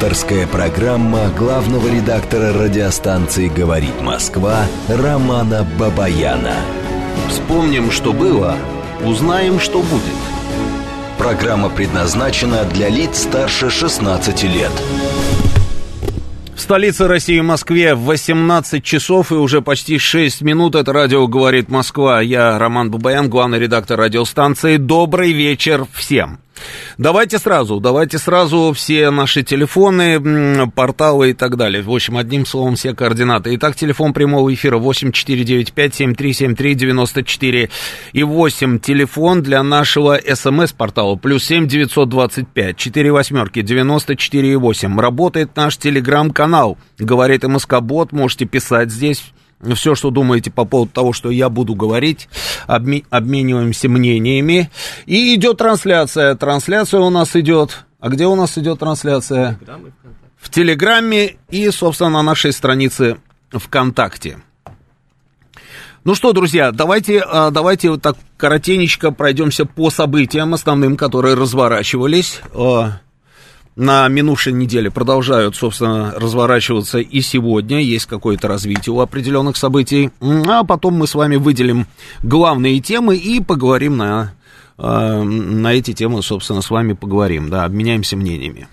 Авторская программа главного редактора радиостанции «Говорит Москва» Романа Бабаяна. Вспомним, что было, узнаем, что будет. Программа предназначена для лиц старше 16 лет. В столице России, Москве, 18 часов и уже почти 6 минут. Это радио «Говорит Москва». Я Роман Бабаян, главный редактор радиостанции. Добрый вечер всем. Давайте сразу, давайте сразу все наши телефоны, порталы и так далее. В общем, одним словом, все координаты. Итак, телефон прямого эфира 8495-7373-94 и 8. Телефон для нашего смс-портала плюс 7 925 4 восьмерки 94 и 8. Работает наш телеграм-канал. Говорит МСК Бот, можете писать здесь все, что думаете по поводу того, что я буду говорить, обме- обмениваемся мнениями. И идет трансляция. Трансляция у нас идет. А где у нас идет трансляция? В Телеграме и, собственно, на нашей странице ВКонтакте. Ну что, друзья, давайте, а, давайте вот так коротенечко пройдемся по событиям основным, которые разворачивались а, на минувшей неделе продолжают, собственно, разворачиваться и сегодня. Есть какое-то развитие у определенных событий. А потом мы с вами выделим главные темы и поговорим на, э, на эти темы, собственно, с вами поговорим, да, обменяемся мнениями.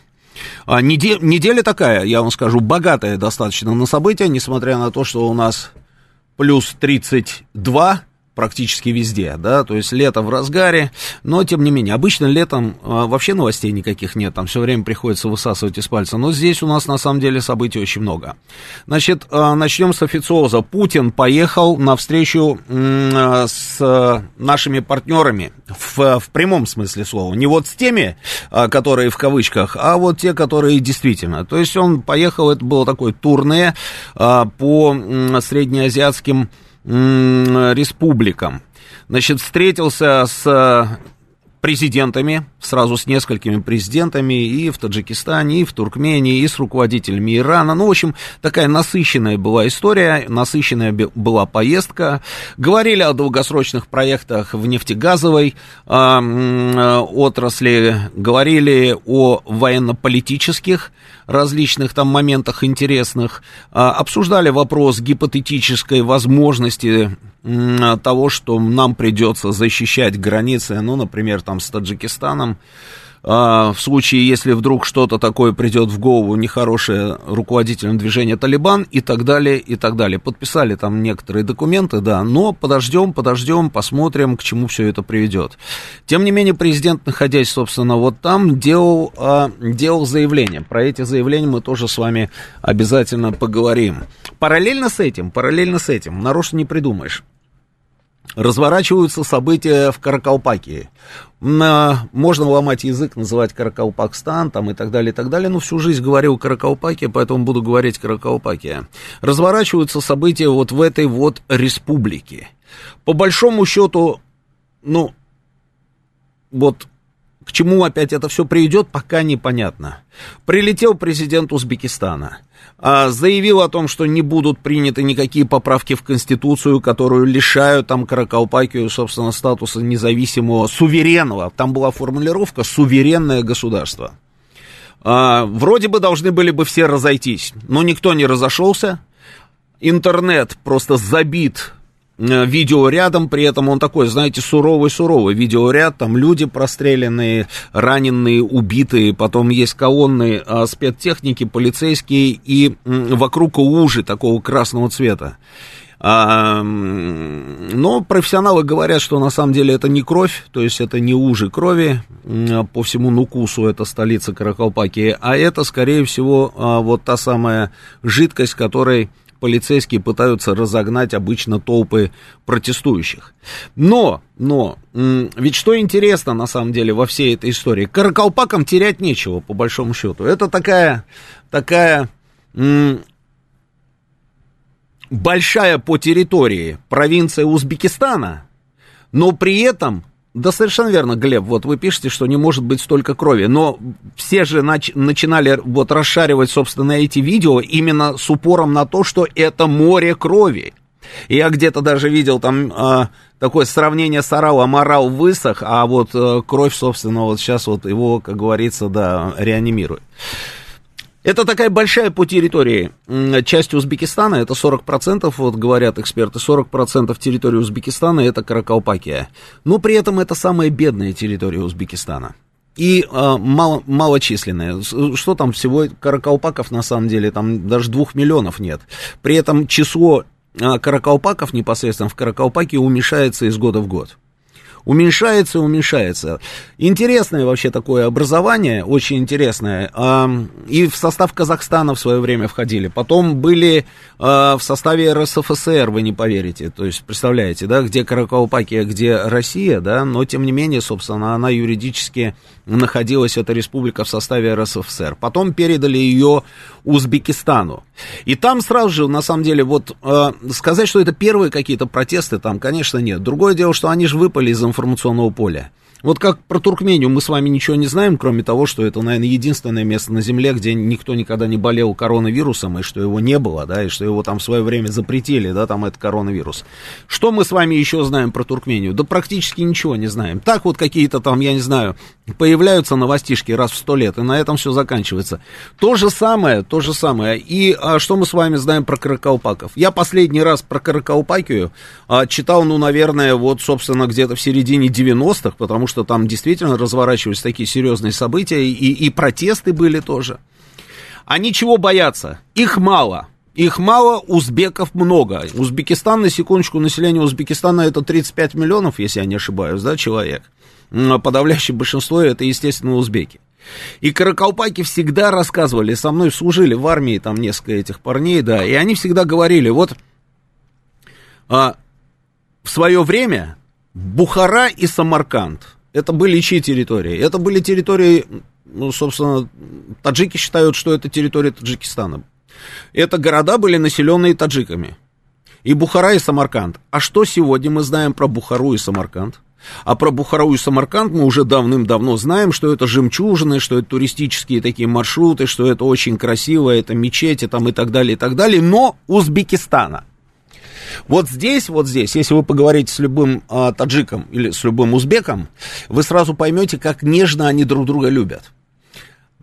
А неделя такая, я вам скажу, богатая достаточно на события, несмотря на то, что у нас плюс 32 практически везде, да, то есть лето в разгаре, но тем не менее, обычно летом а, вообще новостей никаких нет, там все время приходится высасывать из пальца, но здесь у нас на самом деле событий очень много. Значит, а, начнем с официоза. Путин поехал на встречу а, с нашими партнерами в, в прямом смысле слова, не вот с теми, а, которые в кавычках, а вот те, которые действительно. То есть он поехал, это было такое турне а, по среднеазиатским республикам. Значит, встретился с президентами, сразу с несколькими президентами и в Таджикистане, и в Туркмении, и с руководителями Ирана. Ну, в общем, такая насыщенная была история, насыщенная была поездка. Говорили о долгосрочных проектах в нефтегазовой э, отрасли, говорили о военно-политических различных там моментах интересных, э, обсуждали вопрос гипотетической возможности того, что нам придется защищать границы, ну, например, там с Таджикистаном, а, в случае, если вдруг что-то такое придет в голову нехорошее руководителям движения Талибан и так далее, и так далее. Подписали там некоторые документы, да, но подождем, подождем, посмотрим, к чему все это приведет. Тем не менее, президент, находясь, собственно, вот там, делал, а, делал заявление. Про эти заявления мы тоже с вами обязательно поговорим. Параллельно с этим, параллельно с этим, нарочно не придумаешь разворачиваются события в Каракалпакии. На, можно ломать язык, называть Каракалпакстан там, и так далее, и так далее. Но всю жизнь говорил Каракалпакия, поэтому буду говорить Каракалпакия. Разворачиваются события вот в этой вот республике. По большому счету, ну, вот к чему опять это все приведет, пока непонятно. Прилетел президент Узбекистана, а, заявил о том, что не будут приняты никакие поправки в Конституцию, которую лишают там Каракалпакию, собственно, статуса независимого, суверенного. Там была формулировка «суверенное государство». А, вроде бы должны были бы все разойтись, но никто не разошелся. Интернет просто забит видеорядом, при этом он такой, знаете, суровый-суровый. Видеоряд, там люди простреленные, раненые, убитые, потом есть колонны а, спецтехники, полицейские и м, вокруг ужи такого красного цвета. А, но профессионалы говорят, что на самом деле это не кровь, то есть это не ужи крови, по всему Нукусу, это столица Каракалпакии, а это, скорее всего, а, вот та самая жидкость, которой полицейские пытаются разогнать обычно толпы протестующих. Но, но, ведь что интересно на самом деле во всей этой истории? Каракалпакам терять нечего, по большому счету. Это такая, такая большая по территории провинция Узбекистана, но при этом да, совершенно верно, Глеб. Вот вы пишете, что не может быть столько крови. Но все же нач- начинали вот расшаривать, собственно, эти видео именно с упором на то, что это море крови. Я где-то даже видел там э, такое сравнение с оралом. Орал высох, а вот э, кровь, собственно, вот сейчас вот его, как говорится, да, реанимирует. Это такая большая по территории часть Узбекистана, это 40%, вот говорят эксперты, 40% территории Узбекистана это Каракалпакия. Но при этом это самая бедная территория Узбекистана. И э, мало, малочисленная. Что там всего каракалпаков на самом деле, там даже двух миллионов нет. При этом число э, каракалпаков непосредственно в Каракалпаке уменьшается из года в год уменьшается и уменьшается. Интересное вообще такое образование, очень интересное. И в состав Казахстана в свое время входили. Потом были а, в составе РСФСР, вы не поверите. То есть, представляете, да, где Каракалпакия, где Россия, да, но тем не менее, собственно, она юридически находилась, эта республика, в составе РСФСР. Потом передали ее Узбекистану. И там сразу же, на самом деле, вот э, сказать, что это первые какие-то протесты, там, конечно, нет. Другое дело, что они же выпали из информационного поля. Вот как про Туркмению мы с вами ничего не знаем, кроме того, что это, наверное, единственное место на Земле, где никто никогда не болел коронавирусом, и что его не было, да, и что его там в свое время запретили, да, там этот коронавирус. Что мы с вами еще знаем про Туркмению? Да практически ничего не знаем. Так вот какие-то там, я не знаю, появляются новостишки раз в сто лет, и на этом все заканчивается. То же самое, то же самое. И а, что мы с вами знаем про каракалпаков? Я последний раз про каракалпакию а, читал, ну, наверное, вот, собственно, где-то в середине 90-х, потому что что там действительно разворачивались такие серьезные события, и, и протесты были тоже. Они чего боятся? Их мало. Их мало, узбеков много. Узбекистан, на секундочку, население Узбекистана это 35 миллионов, если я не ошибаюсь, да, человек. Подавляющее большинство это, естественно, узбеки. И каракалпаки всегда рассказывали, со мной служили в армии там несколько этих парней, да, и они всегда говорили, вот а, в свое время Бухара и Самарканд это были чьи территории? Это были территории, ну, собственно, таджики считают, что это территория Таджикистана. Это города были населенные таджиками. И Бухара, и Самарканд. А что сегодня мы знаем про Бухару и Самарканд? А про Бухару и Самарканд мы уже давным-давно знаем, что это жемчужины, что это туристические такие маршруты, что это очень красиво, это мечети там и так далее, и так далее, но Узбекистана – вот здесь, вот здесь, если вы поговорите с любым а, таджиком или с любым узбеком, вы сразу поймете, как нежно они друг друга любят.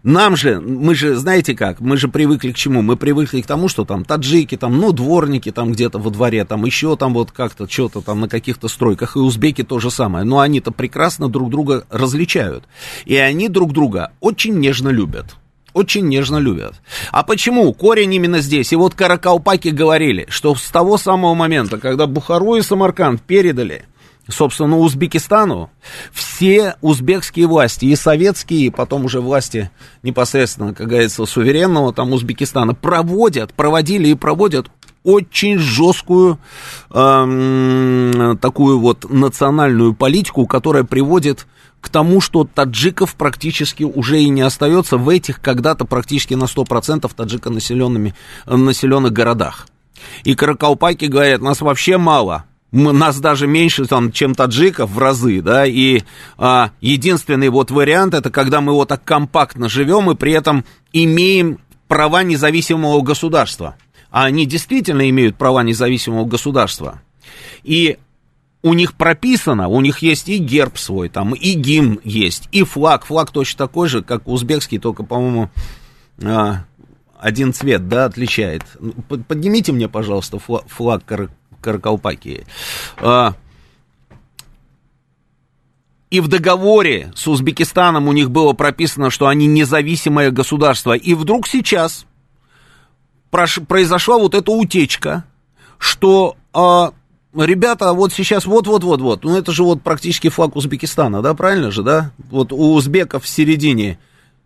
Нам же, мы же, знаете как, мы же привыкли к чему? Мы привыкли к тому, что там таджики, там, ну, дворники там где-то во дворе, там еще там вот как-то что-то там на каких-то стройках, и узбеки то же самое. Но они-то прекрасно друг друга различают. И они друг друга очень нежно любят очень нежно любят. А почему? Корень именно здесь. И вот каракалпаки говорили, что с того самого момента, когда Бухару и Самарканд передали, собственно, Узбекистану, все узбекские власти, и советские, и потом уже власти непосредственно, как говорится, суверенного там Узбекистана, проводят, проводили и проводят очень жесткую э, такую вот национальную политику, которая приводит к тому, что таджиков практически уже и не остается в этих когда-то практически на 100% таджико населенными, населенных городах. И каракалпаки говорят, нас вообще мало, мы, нас даже меньше, там, чем таджиков в разы, да, и а, единственный вот вариант, это когда мы вот так компактно живем и при этом имеем права независимого государства. А они действительно имеют права независимого государства. И у них прописано, у них есть и герб свой, там, и гимн есть, и флаг. Флаг точно такой же, как узбекский, только, по-моему, а, один цвет, да, отличает. Поднимите мне, пожалуйста, флаг, флаг Кар Каракалпакии. А, и в договоре с Узбекистаном у них было прописано, что они независимое государство. И вдруг сейчас произошла вот эта утечка, что а, ребята, вот сейчас вот-вот-вот-вот, ну это же вот практически флаг Узбекистана, да, правильно же, да? Вот у узбеков в середине,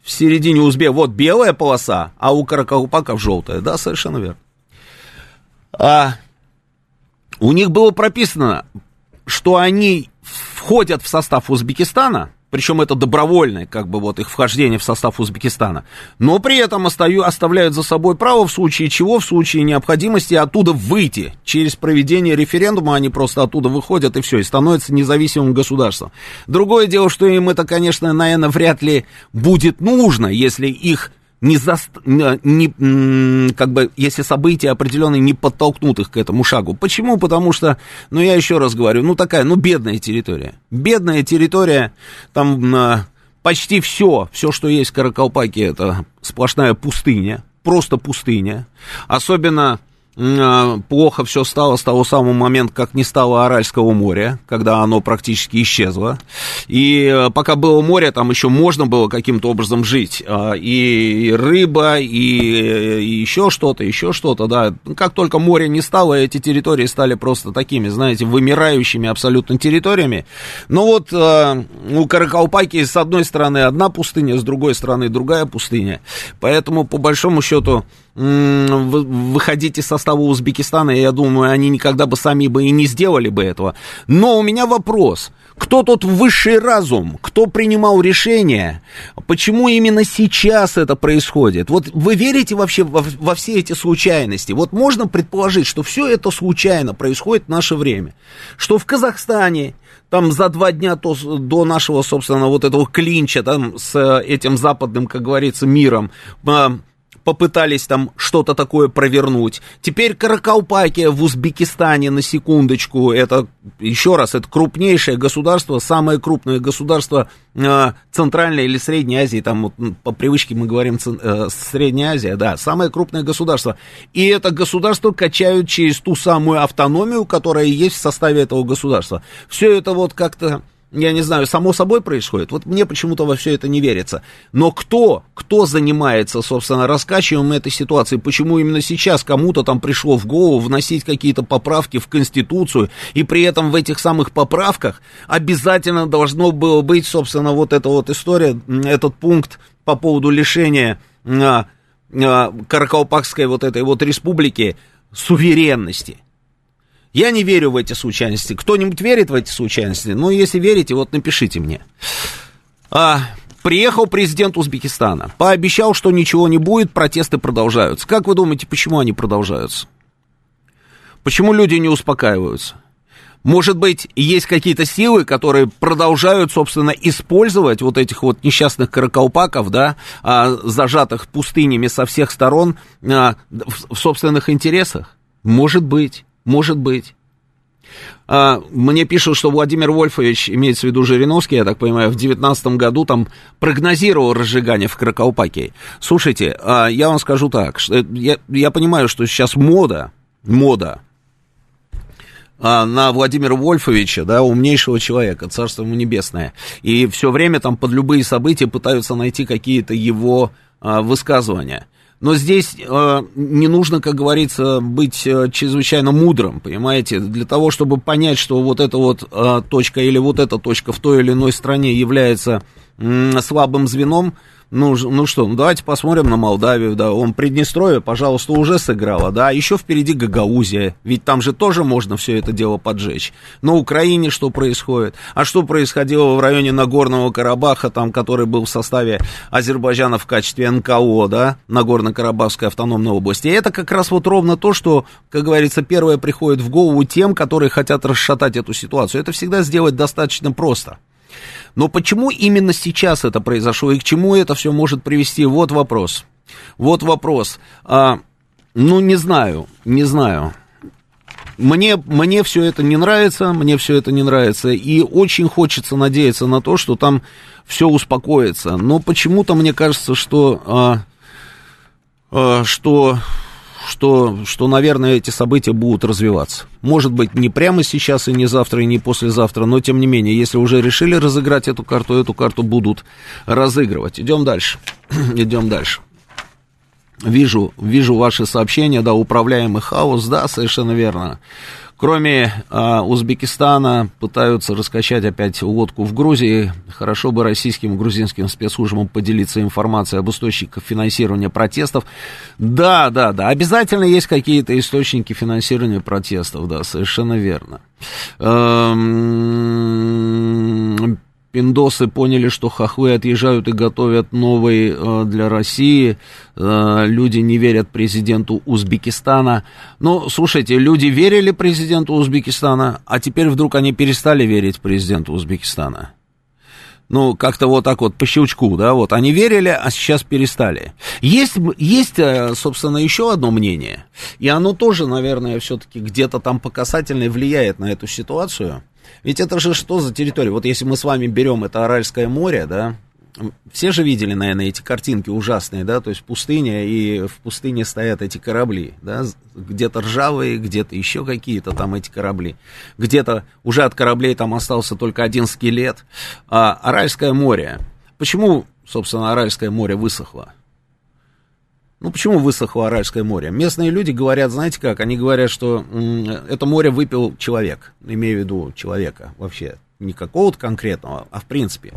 в середине узбек, вот белая полоса, а у каракалпаков желтая, да, совершенно верно. А у них было прописано, что они входят в состав Узбекистана, причем это добровольное, как бы вот их вхождение в состав Узбекистана, но при этом остаю, оставляют за собой право в случае чего, в случае необходимости оттуда выйти. Через проведение референдума они просто оттуда выходят и все, и становятся независимым государством. Другое дело, что им это, конечно, наверное, вряд ли будет нужно, если их не, за, не, как бы, если события определенные не подтолкнут их к этому шагу. Почему? Потому что, ну, я еще раз говорю, ну, такая, ну, бедная территория. Бедная территория, там, почти все, все, что есть в Каракалпаке, это сплошная пустыня, просто пустыня. Особенно плохо все стало с того самого момента, как не стало Аральского моря, когда оно практически исчезло. И э, пока было море, там еще можно было каким-то образом жить. А, и рыба, и, еще что-то, еще что-то, да. Как только море не стало, эти территории стали просто такими, знаете, вымирающими абсолютно территориями. Но вот э, у Каракалпаки с одной стороны одна пустыня, с другой стороны другая пустыня. Поэтому, по большому счету, выходить из состава Узбекистана, я думаю, они никогда бы сами бы и не сделали бы этого. Но у меня вопрос. Кто тот высший разум? Кто принимал решение? Почему именно сейчас это происходит? Вот вы верите вообще во, во все эти случайности? Вот можно предположить, что все это случайно происходит в наше время. Что в Казахстане там за два дня то, до нашего, собственно, вот этого клинча там с этим западным, как говорится, миром, попытались там что-то такое провернуть. Теперь Каракалпакия в Узбекистане, на секундочку, это, еще раз, это крупнейшее государство, самое крупное государство э, Центральной или Средней Азии, там вот, по привычке мы говорим э, Средняя Азия, да, самое крупное государство. И это государство качают через ту самую автономию, которая есть в составе этого государства. Все это вот как-то я не знаю, само собой происходит. Вот мне почему-то во все это не верится. Но кто, кто занимается, собственно, раскачиванием этой ситуации? Почему именно сейчас кому-то там пришло в голову вносить какие-то поправки в Конституцию, и при этом в этих самых поправках обязательно должно было быть, собственно, вот эта вот история, этот пункт по поводу лишения а, а, Каракалпакской вот этой вот республики суверенности. Я не верю в эти случайности. Кто-нибудь верит в эти случайности? Ну, если верите, вот напишите мне. А, приехал президент Узбекистана, пообещал, что ничего не будет, протесты продолжаются. Как вы думаете, почему они продолжаются? Почему люди не успокаиваются? Может быть, есть какие-то силы, которые продолжают, собственно, использовать вот этих вот несчастных каракалпаков, да, а, зажатых пустынями со всех сторон а, в, в собственных интересах? Может быть. Может быть. А, мне пишут, что Владимир Вольфович, имеется в виду Жириновский, я так понимаю, в 2019 году там прогнозировал разжигание в Кракаупаке. Слушайте, а, я вам скажу так, что я, я понимаю, что сейчас мода, мода а, на Владимира Вольфовича, да, умнейшего человека, царство ему небесное. И все время там под любые события пытаются найти какие-то его высказывания. Но здесь э, не нужно, как говорится, быть э, чрезвычайно мудрым, понимаете, для того, чтобы понять, что вот эта вот э, точка или вот эта точка в той или иной стране является э, слабым звеном, ну, ну что, ну давайте посмотрим на Молдавию, да, он Приднестровье, пожалуйста, уже сыграла, да, еще впереди Гагаузия, ведь там же тоже можно все это дело поджечь. На Украине что происходит? А что происходило в районе Нагорного Карабаха, там, который был в составе Азербайджана в качестве НКО, да, Нагорно-Карабахской автономной области? И это как раз вот ровно то, что, как говорится, первое приходит в голову тем, которые хотят расшатать эту ситуацию. Это всегда сделать достаточно просто. Но почему именно сейчас это произошло и к чему это все может привести? Вот вопрос. Вот вопрос. А, ну, не знаю, не знаю. Мне, мне все это не нравится, мне все это не нравится, и очень хочется надеяться на то, что там все успокоится. Но почему-то мне кажется, что, а, а, что что, что, наверное, эти события будут развиваться. Может быть, не прямо сейчас и не завтра, и не послезавтра, но тем не менее, если уже решили разыграть эту карту, эту карту будут разыгрывать. Идем дальше. Идем дальше. Вижу, вижу ваши сообщения, да, управляемый хаос, да, совершенно верно. Кроме а, Узбекистана, пытаются раскачать опять лодку в Грузии. Хорошо бы российским и грузинским спецслужбам поделиться информацией об источниках финансирования протестов. Да, да, да, обязательно есть какие-то источники финансирования протестов, да, совершенно верно. Эм, пиндосы поняли, что хохлы отъезжают и готовят новый э, для России. Э, люди не верят президенту Узбекистана. Ну, слушайте, люди верили президенту Узбекистана, а теперь вдруг они перестали верить президенту Узбекистана. Ну, как-то вот так вот по щелчку, да, вот они верили, а сейчас перестали. Есть, есть, э, собственно, еще одно мнение, и оно тоже, наверное, все-таки где-то там по касательной влияет на эту ситуацию – ведь это же что за территория? Вот если мы с вами берем это Аральское море, да, все же видели, наверное, эти картинки ужасные, да, то есть пустыня, и в пустыне стоят эти корабли, да, где-то ржавые, где-то еще какие-то там эти корабли, где-то уже от кораблей там остался только один скелет. А Аральское море, почему, собственно, Аральское море высохло? Ну, почему высохло Аральское море? Местные люди говорят, знаете как, они говорят, что это море выпил человек, имею в виду человека вообще, не какого-то конкретного, а в принципе.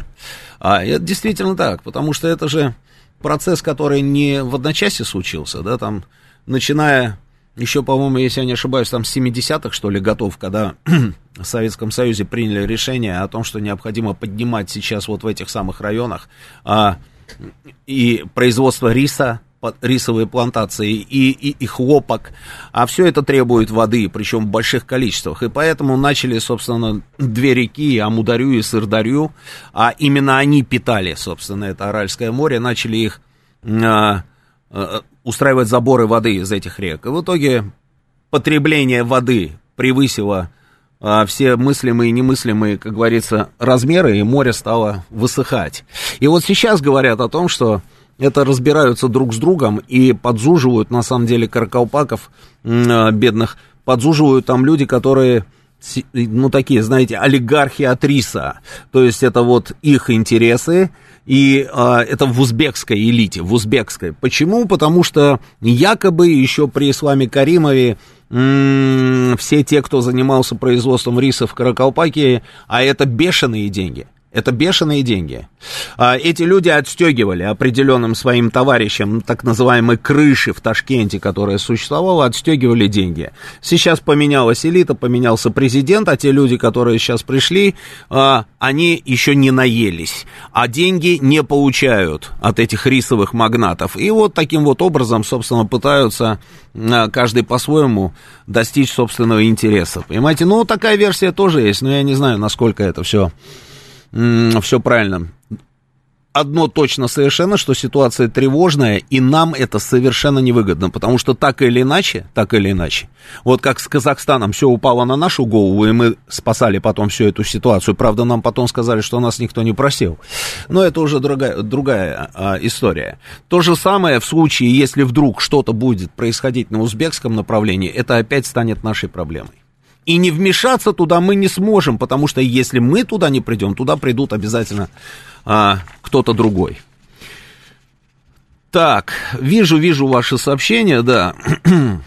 А это действительно так, потому что это же процесс, который не в одночасье случился, да, там, начиная еще, по-моему, если я не ошибаюсь, там с 70-х, что ли, готов, когда в Советском Союзе приняли решение о том, что необходимо поднимать сейчас вот в этих самых районах а, и производство риса, рисовые плантации и, и, и хлопок, а все это требует воды, причем в больших количествах. И поэтому начали, собственно, две реки, Амударю и Сырдарю, а именно они питали, собственно, это Аральское море, начали их а, а, устраивать заборы воды из этих рек. И в итоге потребление воды превысило а, все мыслимые и немыслимые, как говорится, размеры, и море стало высыхать. И вот сейчас говорят о том, что это разбираются друг с другом и подзуживают, на самом деле, каракалпаков э, бедных, подзуживают там люди, которые ну, такие, знаете, олигархи от риса. То есть это вот их интересы, и а, это в узбекской элите, в узбекской. Почему? Потому что якобы еще при Исламе Каримове все те, кто занимался производством риса в Каракалпакии, а это бешеные деньги – это бешеные деньги. А, эти люди отстегивали определенным своим товарищам так называемой крыши в Ташкенте, которая существовала, отстегивали деньги. Сейчас поменялась элита, поменялся президент, а те люди, которые сейчас пришли, а, они еще не наелись, а деньги не получают от этих рисовых магнатов. И вот таким вот образом, собственно, пытаются а, каждый по-своему достичь собственного интереса. Понимаете, ну такая версия тоже есть, но я не знаю, насколько это все все правильно. Одно точно совершенно, что ситуация тревожная, и нам это совершенно невыгодно, потому что так или иначе, так или иначе, вот как с Казахстаном все упало на нашу голову, и мы спасали потом всю эту ситуацию, правда, нам потом сказали, что нас никто не просил, но это уже другая, другая а, история. То же самое в случае, если вдруг что-то будет происходить на узбекском направлении, это опять станет нашей проблемой. И не вмешаться туда мы не сможем, потому что если мы туда не придем, туда придут обязательно а, кто-то другой. Так, вижу, вижу ваши сообщения, да.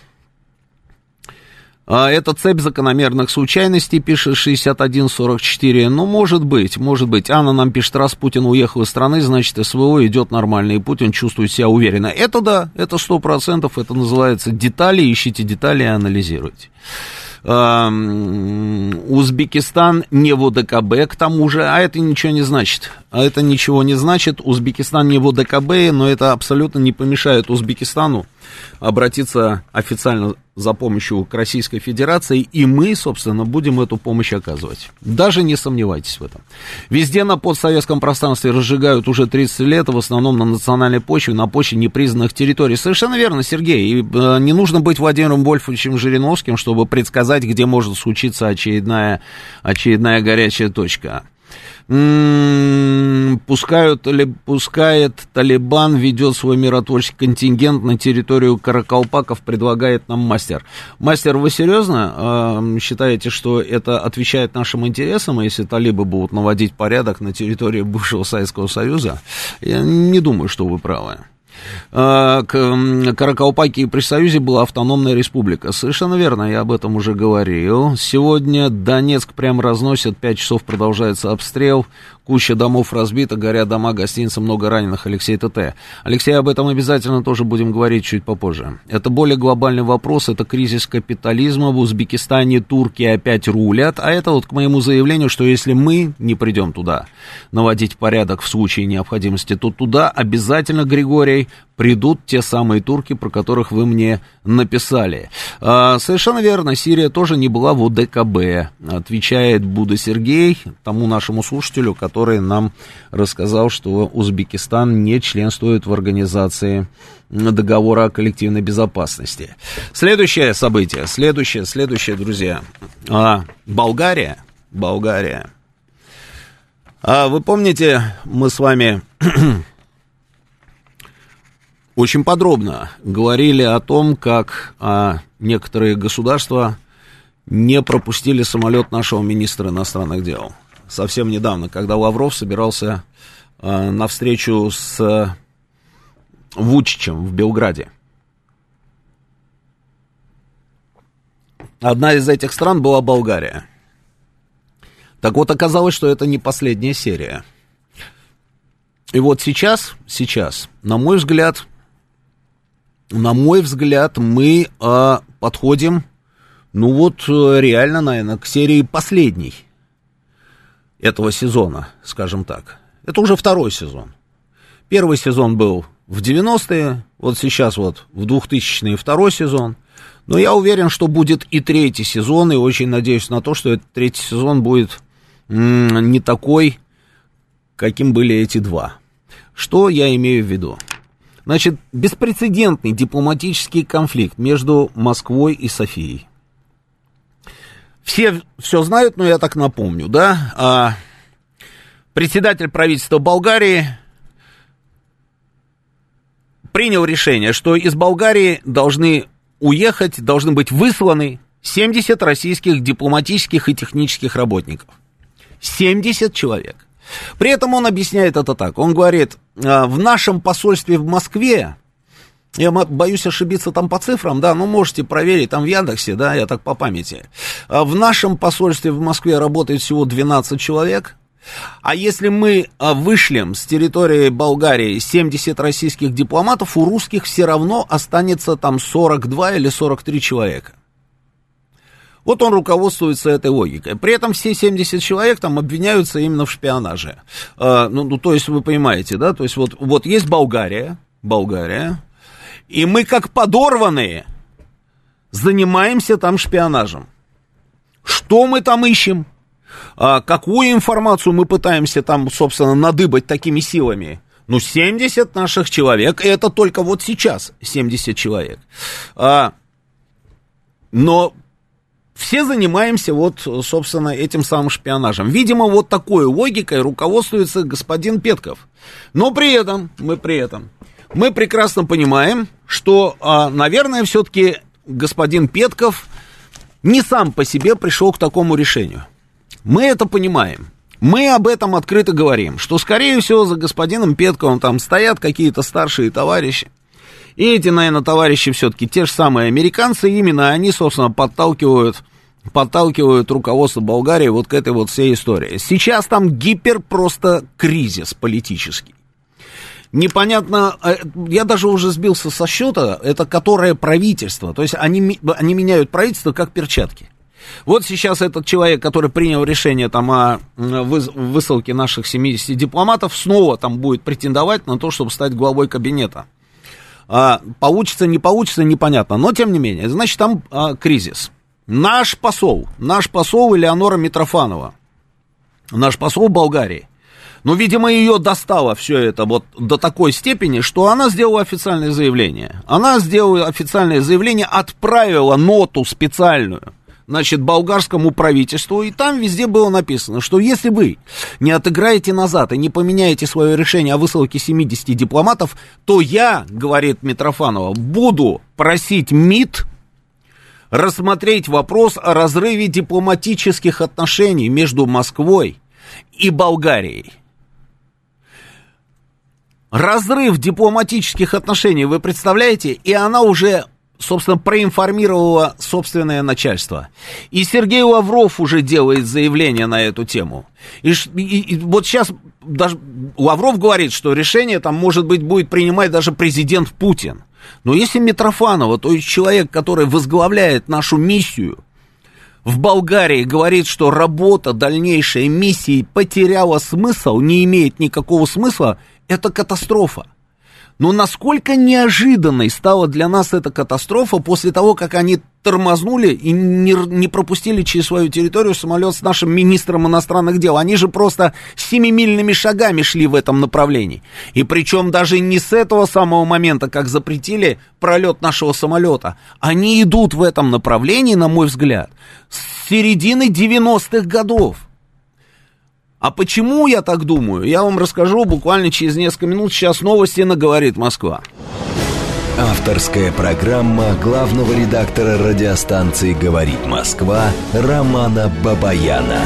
А, это цепь закономерных случайностей, пишет 6144. Ну, может быть, может быть. Анна нам пишет, раз Путин уехал из страны, значит, СВО идет нормально, и Путин чувствует себя уверенно. Это да, это сто процентов, это называется детали, ищите детали и анализируйте. Узбекистан не в ОДКБ, к тому же, а это ничего не значит. А это ничего не значит. Узбекистан не в ОДКБ, но это абсолютно не помешает Узбекистану обратиться официально за помощью к Российской Федерации, и мы, собственно, будем эту помощь оказывать. Даже не сомневайтесь в этом. Везде на постсоветском пространстве разжигают уже 30 лет, в основном на национальной почве, на почве непризнанных территорий. Совершенно верно, Сергей. И, э, не нужно быть Владимиром Вольфовичем Жириновским, чтобы предсказать, где может случиться очередная, очередная горячая точка пускают, пускает Талибан, ведет свой миротворческий контингент на территорию Каракалпаков, предлагает нам мастер. Мастер, вы серьезно э, считаете, что это отвечает нашим интересам, если талибы будут наводить порядок на территории бывшего Советского Союза? Я не думаю, что вы правы. Э, Каракалпакии при Союзе была автономная республика. Совершенно верно, я об этом уже говорил. Сегодня Донецк прям разносят, 5 часов продолжается обстрел. Куча домов разбита, горят дома, гостиницы, много раненых. Алексей ТТ. Алексей, об этом обязательно тоже будем говорить чуть попозже. Это более глобальный вопрос, это кризис капитализма. В Узбекистане турки опять рулят. А это вот к моему заявлению, что если мы не придем туда наводить порядок в случае необходимости, то туда обязательно, Григорий, придут те самые турки, про которых вы мне написали. А, совершенно верно, Сирия тоже не была в ОДКБ, отвечает Буда Сергей, тому нашему слушателю, который нам рассказал, что Узбекистан не членствует в организации договора о коллективной безопасности. Следующее событие, следующее, следующее, друзья. А, Болгария, Болгария. А, вы помните, мы с вами очень подробно говорили о том, как а, некоторые государства не пропустили самолет нашего министра иностранных дел. Совсем недавно, когда Лавров собирался а, на встречу с Вучичем в Белграде. Одна из этих стран была Болгария. Так вот, оказалось, что это не последняя серия. И вот сейчас, сейчас, на мой взгляд, на мой взгляд, мы э, подходим, ну вот, э, реально, наверное, к серии последней этого сезона, скажем так. Это уже второй сезон. Первый сезон был в 90-е, вот сейчас вот в 2000-е второй сезон. Но я уверен, что будет и третий сезон, и очень надеюсь на то, что этот третий сезон будет не такой, каким были эти два. Что я имею в виду? Значит, беспрецедентный дипломатический конфликт между Москвой и Софией. Все все знают, но я так напомню, да? А, председатель правительства Болгарии принял решение, что из Болгарии должны уехать, должны быть высланы 70 российских дипломатических и технических работников. 70 человек. При этом он объясняет это так. Он говорит, «А, в нашем посольстве в Москве, я боюсь ошибиться там по цифрам, да, но можете проверить там в Яндексе, да, я так по памяти. «А, в нашем посольстве в Москве работает всего 12 человек, а если мы а, вышлем с территории Болгарии 70 российских дипломатов, у русских все равно останется там 42 или 43 человека. Вот он руководствуется этой логикой. При этом все 70 человек там обвиняются именно в шпионаже. А, ну, ну, то есть вы понимаете, да? То есть вот, вот есть Болгария, Болгария, и мы как подорванные занимаемся там шпионажем. Что мы там ищем? А, какую информацию мы пытаемся там, собственно, надыбать такими силами? Ну, 70 наших человек, и это только вот сейчас 70 человек. А, но все занимаемся вот, собственно, этим самым шпионажем. Видимо, вот такой логикой руководствуется господин Петков. Но при этом, мы при этом, мы прекрасно понимаем, что, а, наверное, все-таки господин Петков не сам по себе пришел к такому решению. Мы это понимаем. Мы об этом открыто говорим, что, скорее всего, за господином Петковым там стоят какие-то старшие товарищи. И эти, наверное, товарищи все-таки те же самые американцы, именно они, собственно, подталкивают, подталкивают руководство Болгарии вот к этой вот всей истории. Сейчас там гипер просто кризис политический. Непонятно, э, я даже уже сбился со счета, это которое правительство, то есть они, они меняют правительство как перчатки. Вот сейчас этот человек, который принял решение там о высылке наших 70 дипломатов, снова там будет претендовать на то, чтобы стать главой кабинета. А, получится, не получится, непонятно. Но, тем не менее, значит, там а, кризис. Наш посол, наш посол Элеонора Митрофанова, наш посол Болгарии, ну, видимо, ее достало все это вот до такой степени, что она сделала официальное заявление. Она сделала официальное заявление, отправила ноту специальную значит, болгарскому правительству, и там везде было написано, что если вы не отыграете назад и не поменяете свое решение о высылке 70 дипломатов, то я, говорит Митрофанова, буду просить МИД рассмотреть вопрос о разрыве дипломатических отношений между Москвой и Болгарией. Разрыв дипломатических отношений, вы представляете, и она уже собственно, проинформировало собственное начальство. И Сергей Лавров уже делает заявление на эту тему. И, и, и вот сейчас даже Лавров говорит, что решение там, может быть, будет принимать даже президент Путин. Но если Митрофанова, то есть человек, который возглавляет нашу миссию в Болгарии, говорит, что работа дальнейшей миссии потеряла смысл, не имеет никакого смысла, это катастрофа. Но насколько неожиданной стала для нас эта катастрофа после того, как они тормознули и не, не пропустили через свою территорию самолет с нашим министром иностранных дел. Они же просто семимильными шагами шли в этом направлении. И причем даже не с этого самого момента, как запретили пролет нашего самолета. Они идут в этом направлении, на мой взгляд, с середины 90-х годов. А почему я так думаю, я вам расскажу буквально через несколько минут. Сейчас новости на «Говорит Москва». Авторская программа главного редактора радиостанции «Говорит Москва» Романа Бабаяна.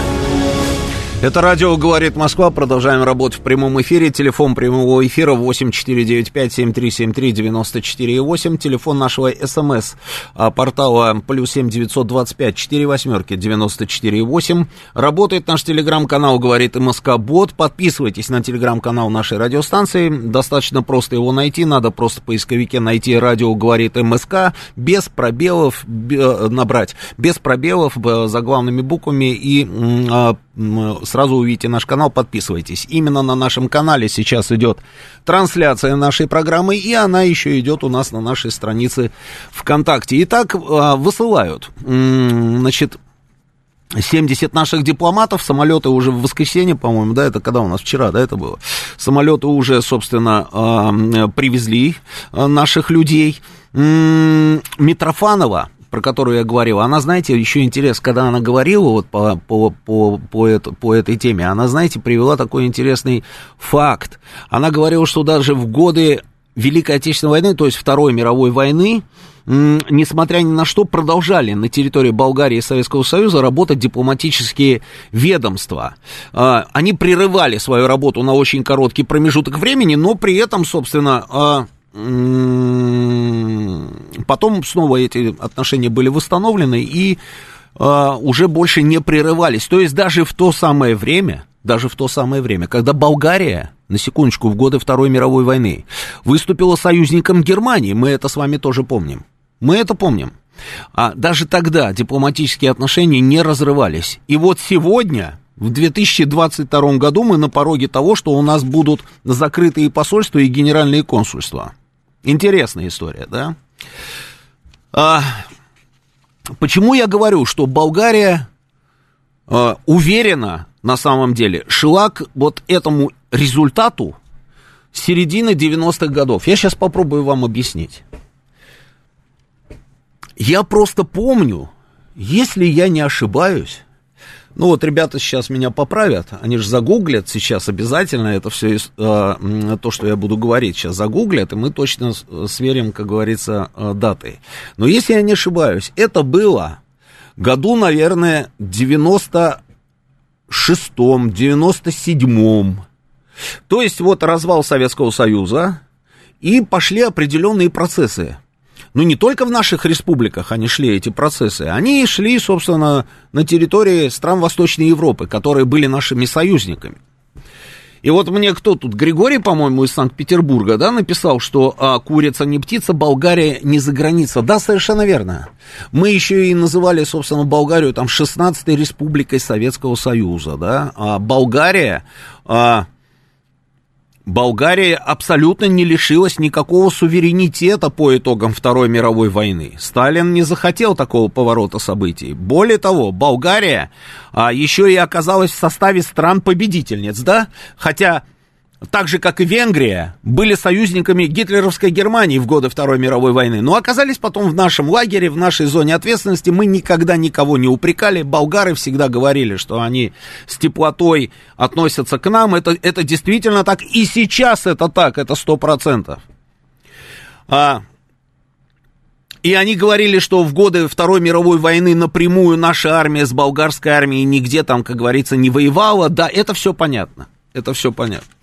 Это радио «Говорит Москва». Продолжаем работать в прямом эфире. Телефон прямого эфира 8495-7373-94,8. Телефон нашего СМС а, плюс 7 925 4 восьмерки 94,8. Работает наш телеграм-канал «Говорит МСК Бот». Подписывайтесь на телеграм-канал нашей радиостанции. Достаточно просто его найти. Надо просто в поисковике найти «Радио говорит МСК» без пробелов набрать. Без пробелов заглавными буквами и а, сразу увидите наш канал, подписывайтесь. Именно на нашем канале сейчас идет трансляция нашей программы, и она еще идет у нас на нашей странице ВКонтакте. Итак, а, высылают, значит, 70 наших дипломатов, самолеты уже в воскресенье, по-моему, да, это когда у нас вчера, да, это было. Самолеты уже, собственно, а, привезли а, наших людей. Митрофанова, про которую я говорил, она, знаете, еще интерес, когда она говорила вот по, по, по, по, это, по этой теме, она, знаете, привела такой интересный факт. Она говорила, что даже в годы Великой Отечественной войны, то есть Второй мировой войны, несмотря ни на что, продолжали на территории Болгарии и Советского Союза работать дипломатические ведомства. А, они прерывали свою работу на очень короткий промежуток времени, но при этом, собственно, а, потом снова эти отношения были восстановлены и э, уже больше не прерывались. То есть даже в то самое время, даже в то самое время, когда Болгария, на секундочку, в годы Второй мировой войны, выступила союзником Германии, мы это с вами тоже помним. Мы это помним. А даже тогда дипломатические отношения не разрывались. И вот сегодня, в 2022 году, мы на пороге того, что у нас будут закрытые посольства и генеральные консульства. Интересная история, да? А, почему я говорю, что Болгария а, уверена, на самом деле, шла к вот этому результату середины 90-х годов? Я сейчас попробую вам объяснить. Я просто помню, если я не ошибаюсь, ну вот ребята сейчас меня поправят, они же загуглят сейчас обязательно это все, э, то, что я буду говорить, сейчас загуглят, и мы точно сверим, как говорится, э, даты. Но если я не ошибаюсь, это было году, наверное, 96-м, 97-м. То есть вот развал Советского Союза, и пошли определенные процессы ну, не только в наших республиках они шли, эти процессы, они шли, собственно, на территории стран Восточной Европы, которые были нашими союзниками. И вот мне кто тут, Григорий, по-моему, из Санкт-Петербурга, да, написал, что а, курица не птица, Болгария не за граница. Да, совершенно верно. Мы еще и называли, собственно, Болгарию там 16-й республикой Советского Союза, да. А Болгария... А, Болгария абсолютно не лишилась никакого суверенитета по итогам Второй мировой войны. Сталин не захотел такого поворота событий. Более того, Болгария а, еще и оказалась в составе стран-победительниц, да? Хотя так же, как и Венгрия, были союзниками гитлеровской Германии в годы Второй мировой войны, но оказались потом в нашем лагере, в нашей зоне ответственности. Мы никогда никого не упрекали. Болгары всегда говорили, что они с теплотой относятся к нам. Это, это действительно так. И сейчас это так, это сто процентов. А, и они говорили, что в годы Второй мировой войны напрямую наша армия с болгарской армией нигде там, как говорится, не воевала. Да, это все понятно. Это все понятно.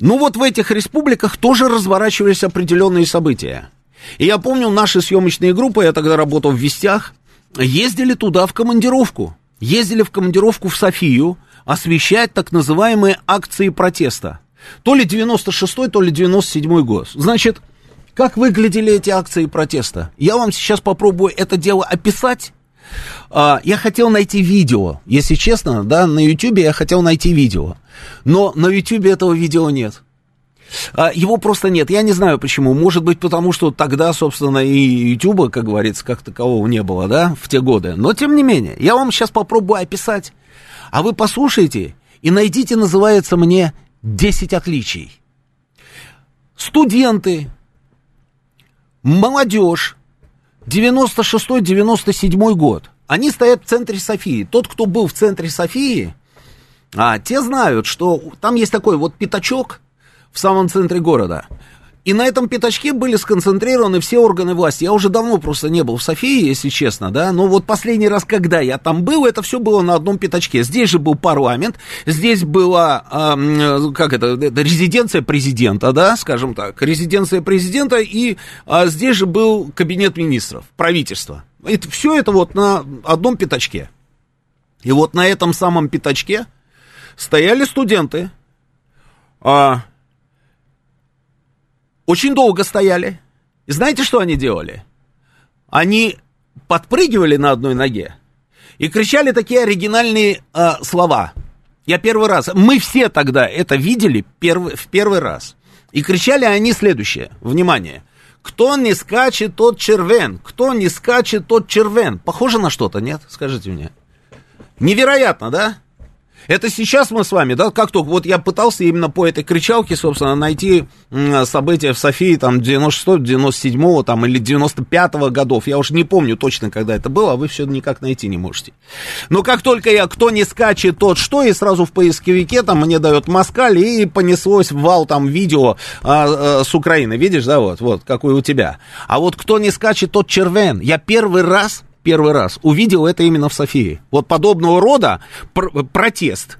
Ну вот в этих республиках тоже разворачивались определенные события. И я помню, наши съемочные группы, я тогда работал в Вестях, ездили туда в командировку. Ездили в командировку в Софию освещать так называемые акции протеста. То ли 96-й, то ли 97-й год. Значит, как выглядели эти акции протеста? Я вам сейчас попробую это дело описать. А, я хотел найти видео, если честно, да, на YouTube я хотел найти видео. Но на YouTube этого видео нет. А, его просто нет. Я не знаю почему. Может быть, потому что тогда, собственно, и YouTube, как говорится, как такового не было, да, в те годы. Но, тем не менее, я вам сейчас попробую описать. А вы послушайте и найдите, называется мне, 10 отличий. Студенты, молодежь, 96-97 год. Они стоят в центре Софии. Тот, кто был в центре Софии, а, те знают, что там есть такой вот пятачок в самом центре города. И на этом пятачке были сконцентрированы все органы власти. Я уже давно просто не был в Софии, если честно, да, но вот последний раз, когда я там был, это все было на одном пятачке. Здесь же был парламент, здесь была, э, как это, это, резиденция президента, да, скажем так, резиденция президента, и э, здесь же был кабинет министров, правительство. Это, все это вот на одном пятачке. И вот на этом самом пятачке стояли студенты, а, очень долго стояли. И знаете, что они делали? Они подпрыгивали на одной ноге и кричали такие оригинальные э, слова. Я первый раз, мы все тогда это видели первый, в первый раз. И кричали они следующее, внимание. Кто не скачет, тот червен. Кто не скачет, тот червен. Похоже на что-то, нет? Скажите мне. Невероятно, да? Это сейчас мы с вами, да, как только, вот я пытался именно по этой кричалке, собственно, найти события в Софии, там, 96-97 там, или 95-го годов, я уж не помню точно, когда это было, а вы все никак найти не можете. Но как только я, кто не скачет, тот что, и сразу в поисковике там мне дает Москаль, и понеслось вал там видео а, а, с Украины, видишь, да, вот, вот, какой у тебя. А вот кто не скачет, тот червен. Я первый раз первый раз увидел это именно в Софии. Вот подобного рода пр- протест.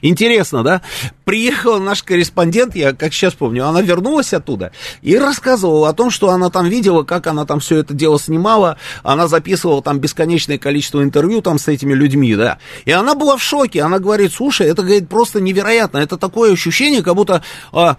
Интересно, да? Приехал наш корреспондент, я как сейчас помню, она вернулась оттуда и рассказывала о том, что она там видела, как она там все это дело снимала, она записывала там бесконечное количество интервью там с этими людьми, да. И она была в шоке, она говорит, слушай, это, говорит, просто невероятно, это такое ощущение, как будто... А,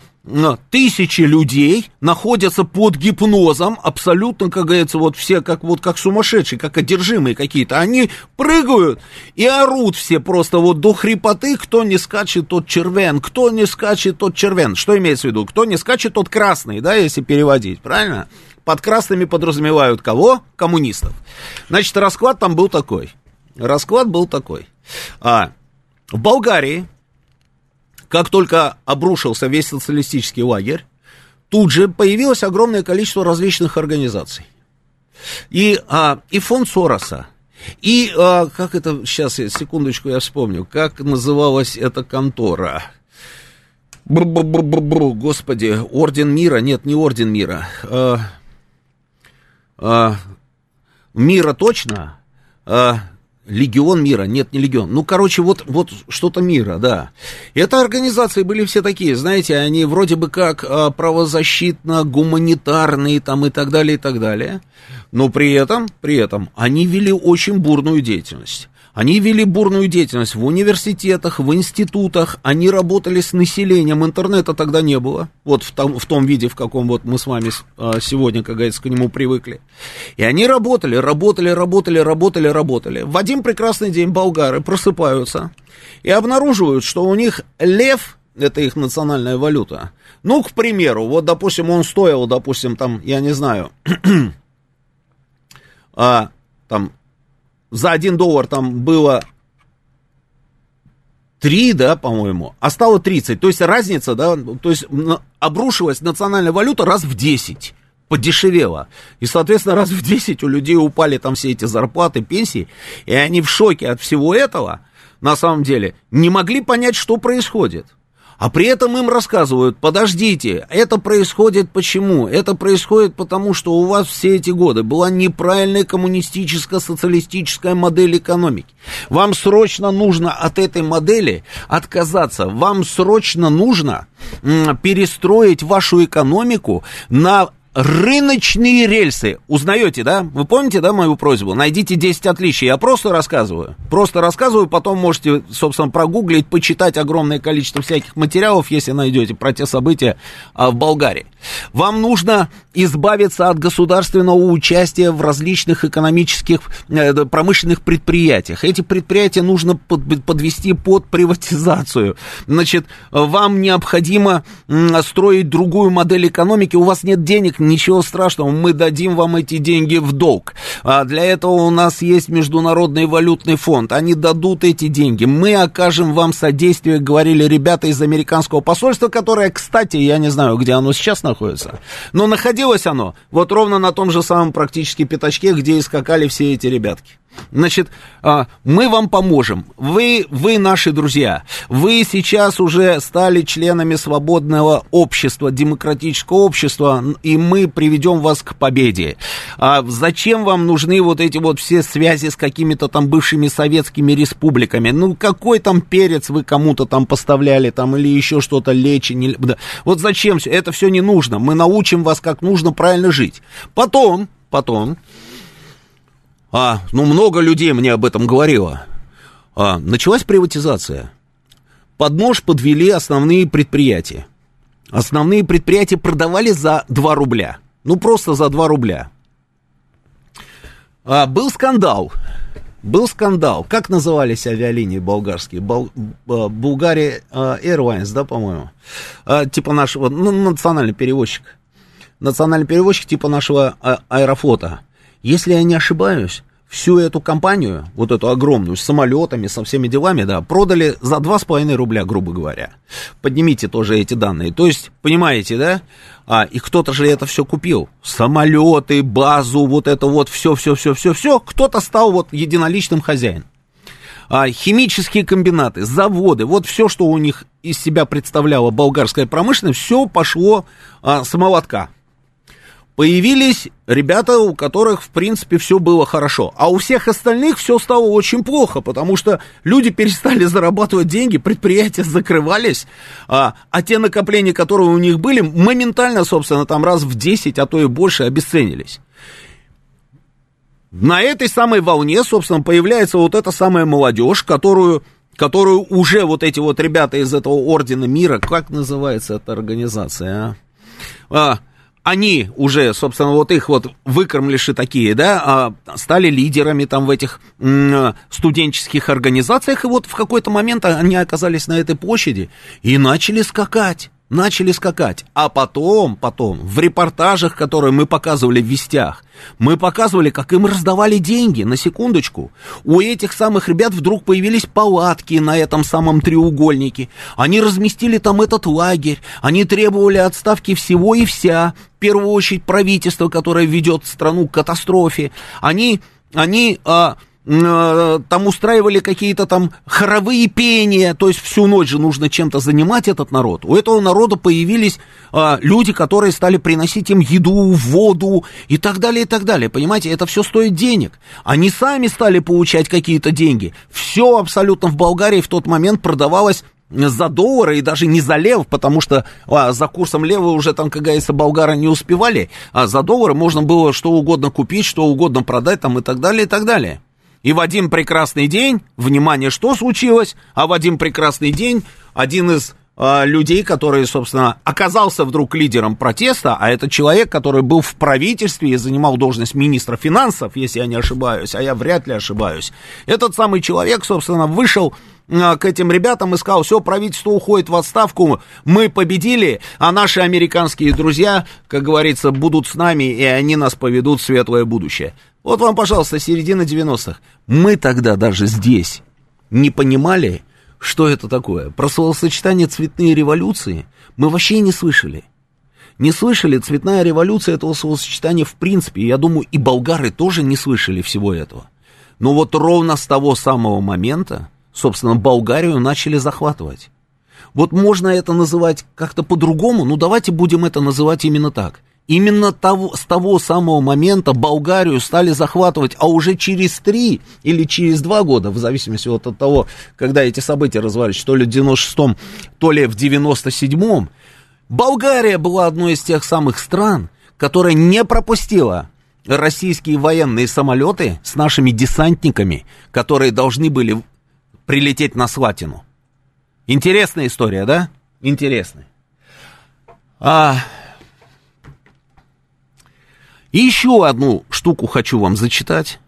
тысячи людей находятся под гипнозом, абсолютно, как говорится, вот все как вот как сумасшедшие, как одержимые какие-то. Они прыгают и орут все просто вот до хрипоты, кто не скачет, тот червен, кто не скачет, тот червен. Что имеется в виду? Кто не скачет, тот красный, да, если переводить, правильно? Под красными подразумевают кого? Коммунистов. Значит, расклад там был такой. Расклад был такой. А, в Болгарии как только обрушился весь социалистический лагерь, тут же появилось огромное количество различных организаций. И, а, и фонд Сороса, и, а, как это, сейчас, секундочку, я вспомню, как называлась эта контора? Бр-бр-бр-бр, господи, Орден Мира, нет, не Орден Мира. А, а, мира точно, а, Легион мира, нет, не легион. Ну, короче, вот, вот что-то мира, да. Это организации были все такие, знаете, они вроде бы как а, правозащитно-гуманитарные там и так далее, и так далее. Но при этом, при этом они вели очень бурную деятельность. Они вели бурную деятельность в университетах, в институтах, они работали с населением, интернета тогда не было, вот в том, в том виде, в каком вот мы с вами а, сегодня, как говорится, к нему привыкли. И они работали, работали, работали, работали, работали. В один прекрасный день болгары просыпаются и обнаруживают, что у них лев, это их национальная валюта, ну, к примеру, вот, допустим, он стоил, допустим, там, я не знаю, а, там, за 1 доллар там было 3, да, по-моему, а стало 30. То есть разница, да, то есть обрушилась национальная валюта раз в 10 подешевела. И, соответственно, раз в 10 у людей упали там все эти зарплаты, пенсии, и они в шоке от всего этого, на самом деле, не могли понять, что происходит. А при этом им рассказывают, подождите, это происходит почему? Это происходит потому, что у вас все эти годы была неправильная коммунистическая социалистическая модель экономики. Вам срочно нужно от этой модели отказаться. Вам срочно нужно перестроить вашу экономику на рыночные рельсы. Узнаете, да? Вы помните, да, мою просьбу? Найдите 10 отличий. Я просто рассказываю. Просто рассказываю, потом можете, собственно, прогуглить, почитать огромное количество всяких материалов, если найдете про те события а, в Болгарии. Вам нужно избавиться от государственного участия в различных экономических, э, промышленных предприятиях. Эти предприятия нужно под, подвести под приватизацию. Значит, вам необходимо строить другую модель экономики. У вас нет денег, ничего страшного, мы дадим вам эти деньги в долг. А для этого у нас есть Международный валютный фонд. Они дадут эти деньги. Мы окажем вам содействие, говорили ребята из американского посольства, которое, кстати, я не знаю, где оно сейчас находится, но находилось оно вот ровно на том же самом практически пятачке, где и скакали все эти ребятки. Значит, а, мы вам поможем. Вы, вы наши друзья. Вы сейчас уже стали членами свободного общества, демократического общества, и мы приведем вас к победе. А зачем вам нужны вот эти вот все связи с какими-то там бывшими советскими республиками? Ну, какой там перец вы кому-то там поставляли, там, или еще что-то, лечень? Да. Вот зачем все? Это все не нужно. Мы научим вас, как нужно правильно жить. Потом, потом, а, ну, много людей мне об этом говорило. А, началась приватизация. Под нож подвели основные предприятия. Основные предприятия продавали за 2 рубля. Ну, просто за 2 рубля. А, был скандал. Был скандал. Как назывались авиалинии болгарские? Бол, а, Булгария а, Airlines, да, по-моему? А, типа нашего, ну, национальный перевозчик. Национальный перевозчик типа нашего а, аэрофлота. Если я не ошибаюсь, всю эту компанию, вот эту огромную, с самолетами, со всеми делами, да, продали за 2,5 рубля, грубо говоря. Поднимите тоже эти данные. То есть, понимаете, да? А, и кто-то же это все купил. Самолеты, базу, вот это вот, все, все, все, все, все. Кто-то стал вот единоличным хозяином. А, химические комбинаты, заводы, вот все, что у них из себя представляла болгарская промышленность, все пошло а, с молотка появились ребята, у которых, в принципе, все было хорошо. А у всех остальных все стало очень плохо, потому что люди перестали зарабатывать деньги, предприятия закрывались, а, а те накопления, которые у них были, моментально, собственно, там раз в 10, а то и больше обесценились. На этой самой волне, собственно, появляется вот эта самая молодежь, которую которую уже вот эти вот ребята из этого ордена мира, как называется эта организация, а? а они уже, собственно, вот их вот выкормлиши такие, да, а, стали лидерами там в этих студенческих организациях, и вот в какой-то момент они оказались на этой площади и начали скакать начали скакать. А потом, потом, в репортажах, которые мы показывали в вестях, мы показывали, как им раздавали деньги, на секундочку. У этих самых ребят вдруг появились палатки на этом самом треугольнике. Они разместили там этот лагерь, они требовали отставки всего и вся, в первую очередь правительство, которое ведет страну к катастрофе. Они, они а, там устраивали какие-то там хоровые пения, то есть всю ночь же нужно чем-то занимать этот народ. У этого народа появились а, люди, которые стали приносить им еду, воду и так далее, и так далее. Понимаете, это все стоит денег. Они сами стали получать какие-то деньги. Все абсолютно в Болгарии в тот момент продавалось за доллары и даже не за лев, потому что а, за курсом лева уже там, как говорится, болгары не успевали, а за доллары можно было что угодно купить, что угодно продать там и так далее, и так далее. И в один прекрасный день, внимание, что случилось? А в один прекрасный день один из э, людей, который, собственно, оказался вдруг лидером протеста, а это человек, который был в правительстве и занимал должность министра финансов, если я не ошибаюсь, а я вряд ли ошибаюсь. Этот самый человек, собственно, вышел э, к этим ребятам и сказал, все, правительство уходит в отставку, мы победили, а наши американские друзья, как говорится, будут с нами, и они нас поведут в светлое будущее. Вот вам, пожалуйста, середина 90-х. Мы тогда даже здесь не понимали, что это такое. Про словосочетание «цветные революции» мы вообще не слышали. Не слышали цветная революция этого словосочетания в принципе. Я думаю, и болгары тоже не слышали всего этого. Но вот ровно с того самого момента, собственно, Болгарию начали захватывать. Вот можно это называть как-то по-другому, ну давайте будем это называть именно так. Именно того, с того самого момента Болгарию стали захватывать, а уже через три или через два года, в зависимости вот от того, когда эти события развались, то ли в 96-м, то ли в 97-м, Болгария была одной из тех самых стран, которая не пропустила российские военные самолеты с нашими десантниками, которые должны были прилететь на Слатину. Интересная история, да? Интересная. А, и еще одну штуку хочу вам зачитать.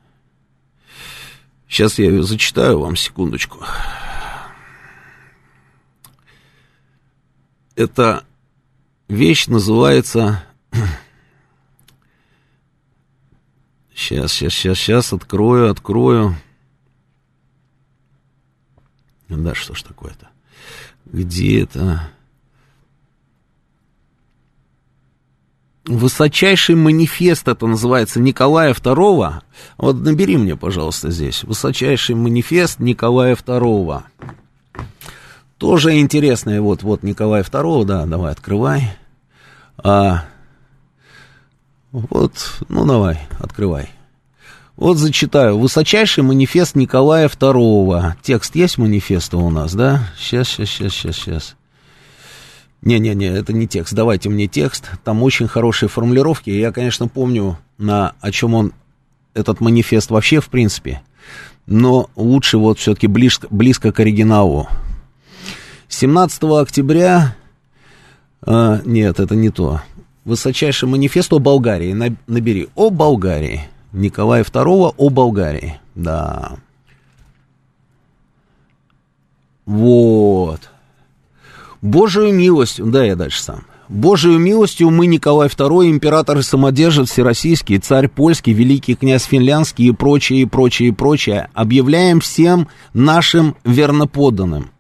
Сейчас я ее зачитаю вам, секундочку. Эта вещь называется... Сейчас, сейчас, сейчас, сейчас, открою, открою. Да, что ж такое-то? Где это? Высочайший манифест, это называется, Николая II. Вот набери мне, пожалуйста, здесь. Высочайший манифест Николая II. Тоже интересное, вот, вот Николая II, да, давай, открывай. А, вот, ну давай, открывай. Вот зачитаю. Высочайший манифест Николая II. Текст есть манифеста у нас, да? Сейчас, сейчас, сейчас, сейчас, сейчас. Не-не-не, это не текст. Давайте мне текст. Там очень хорошие формулировки. Я, конечно, помню, на, о чем он, этот манифест вообще, в принципе. Но лучше вот все-таки близко, близко к оригиналу. 17 октября... А, нет, это не то. Высочайший манифест о Болгарии. Набери. О Болгарии. Николая II о Болгарии. Да. Вот. Божию милостью, да, я дальше сам. Божию милостью мы, Николай II, император и самодержец всероссийский, царь польский, великий князь финляндский и прочее, и прочее, и прочее, объявляем всем нашим верноподданным –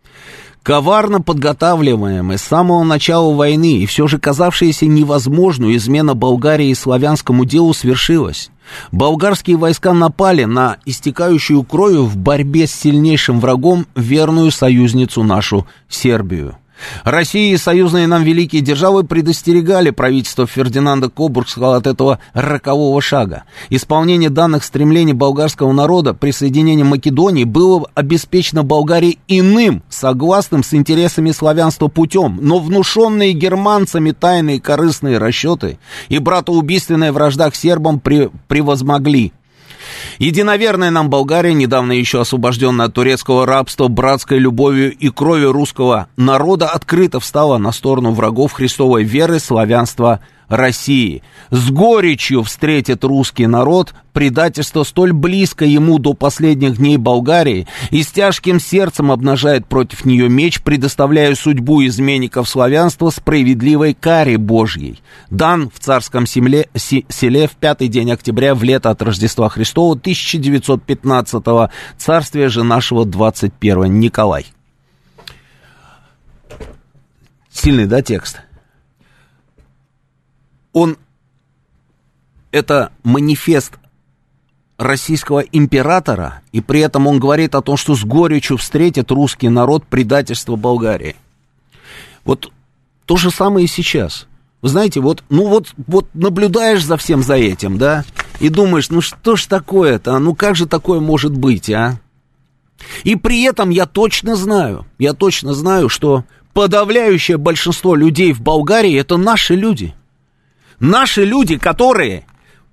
коварно подготавливаемая с самого начала войны и все же казавшаяся невозможную измена Болгарии славянскому делу свершилась. Болгарские войска напали на истекающую кровью в борьбе с сильнейшим врагом верную союзницу нашу Сербию. Россия и союзные нам великие державы предостерегали правительство Фердинанда Кобургского от этого рокового шага. Исполнение данных стремлений болгарского народа присоединение Македонии было обеспечено Болгарии иным, согласным с интересами славянства путем, но внушенные германцами тайные корыстные расчеты и братоубийственная вражда к сербам превозмогли Единоверная нам Болгария, недавно еще освобожденная от турецкого рабства, братской любовью и кровью русского народа, открыто встала на сторону врагов христовой веры, славянства, России. С горечью встретит русский народ предательство столь близко ему до последних дней Болгарии и с тяжким сердцем обнажает против нее меч, предоставляя судьбу изменников славянства справедливой каре Божьей. Дан в царском селе, селе в пятый день октября в лето от Рождества Христова 1915 царствия же нашего 21 Николай. Сильный, да, текст? Он это манифест российского императора, и при этом он говорит о том, что с горечью встретит русский народ предательство Болгарии. Вот то же самое и сейчас. Вы знаете, вот, ну вот, вот наблюдаешь за всем за этим, да, и думаешь, ну что ж такое-то, ну как же такое может быть, а? И при этом я точно знаю, я точно знаю, что подавляющее большинство людей в Болгарии это наши люди – Наши люди, которые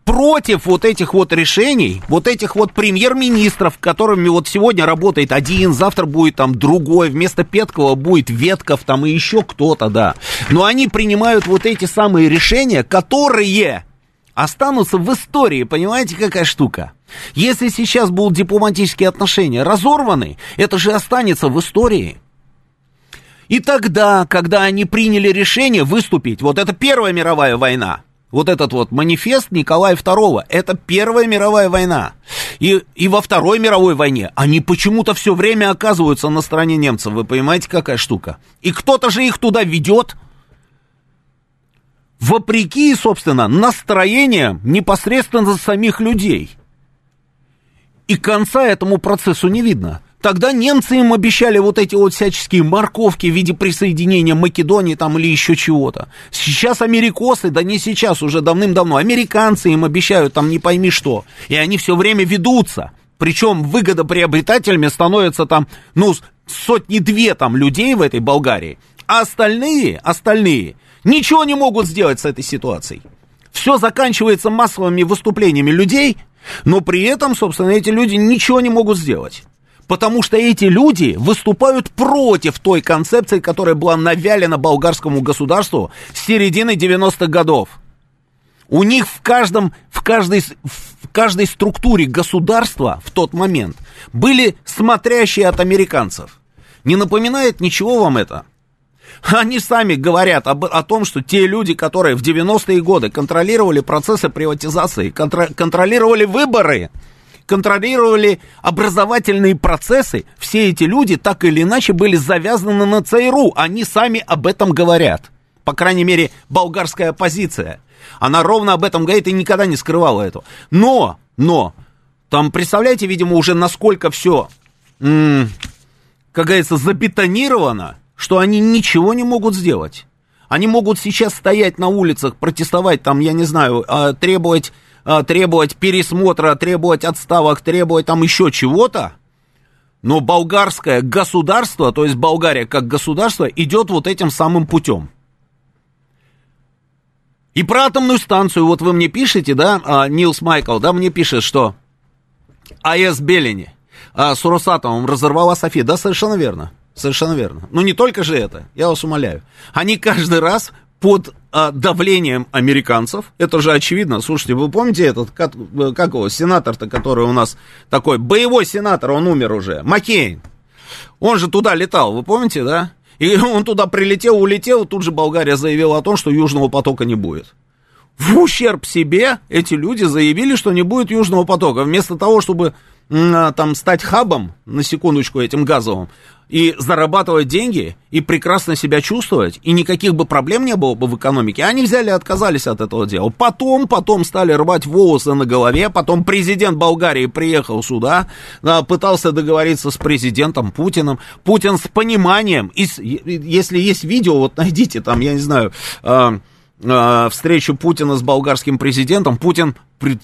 против вот этих вот решений, вот этих вот премьер-министров, которыми вот сегодня работает один, завтра будет там другой, вместо Петкова будет Ветков там и еще кто-то, да. Но они принимают вот эти самые решения, которые останутся в истории, понимаете, какая штука? Если сейчас будут дипломатические отношения разорваны, это же останется в истории. И тогда, когда они приняли решение выступить, вот это Первая мировая война, вот этот вот манифест Николая II, это Первая мировая война. И, и во Второй мировой войне они почему-то все время оказываются на стороне немцев. Вы понимаете, какая штука? И кто-то же их туда ведет. Вопреки, собственно, настроениям непосредственно самих людей. И конца этому процессу не видно. Тогда немцы им обещали вот эти вот всяческие морковки в виде присоединения Македонии там или еще чего-то. Сейчас америкосы, да не сейчас, уже давным-давно, американцы им обещают там не пойми что. И они все время ведутся. Причем выгодоприобретателями становятся там, ну, сотни-две там людей в этой Болгарии. А остальные, остальные ничего не могут сделать с этой ситуацией. Все заканчивается массовыми выступлениями людей, но при этом, собственно, эти люди ничего не могут сделать потому что эти люди выступают против той концепции, которая была навялена болгарскому государству с середины 90-х годов. У них в, каждом, в, каждой, в каждой структуре государства в тот момент были смотрящие от американцев. Не напоминает ничего вам это? Они сами говорят об, о том, что те люди, которые в 90-е годы контролировали процессы приватизации, контр, контролировали выборы, контролировали образовательные процессы, все эти люди так или иначе были завязаны на ЦРУ. Они сами об этом говорят. По крайней мере, болгарская оппозиция. Она ровно об этом говорит и никогда не скрывала этого. Но, но, там, представляете, видимо, уже насколько все, как говорится, забетонировано, что они ничего не могут сделать. Они могут сейчас стоять на улицах, протестовать, там, я не знаю, а, требовать, требовать пересмотра, требовать отставок, требовать там еще чего-то. Но болгарское государство, то есть Болгария как государство, идет вот этим самым путем. И про атомную станцию, вот вы мне пишете, да, а, Нилс Майкл, да, мне пишет, что АЭС Белени а, с Росатомом разорвала София. Да, совершенно верно. Совершенно верно. Но не только же это, я вас умоляю. Они каждый раз под а, давлением американцев, это же очевидно, слушайте, вы помните этот, как, как его, сенатор-то, который у нас такой, боевой сенатор, он умер уже, Маккейн, он же туда летал, вы помните, да? И он туда прилетел, улетел, тут же Болгария заявила о том, что Южного потока не будет. В ущерб себе эти люди заявили, что не будет Южного потока. Вместо того, чтобы а, там стать хабом, на секундочку, этим газовым, и зарабатывать деньги, и прекрасно себя чувствовать, и никаких бы проблем не было бы в экономике, они взяли и отказались от этого дела. Потом, потом стали рвать волосы на голове, потом президент Болгарии приехал сюда, пытался договориться с президентом Путиным, Путин с пониманием, и, если есть видео, вот найдите там, я не знаю, а, а, встречу Путина с болгарским президентом, Путин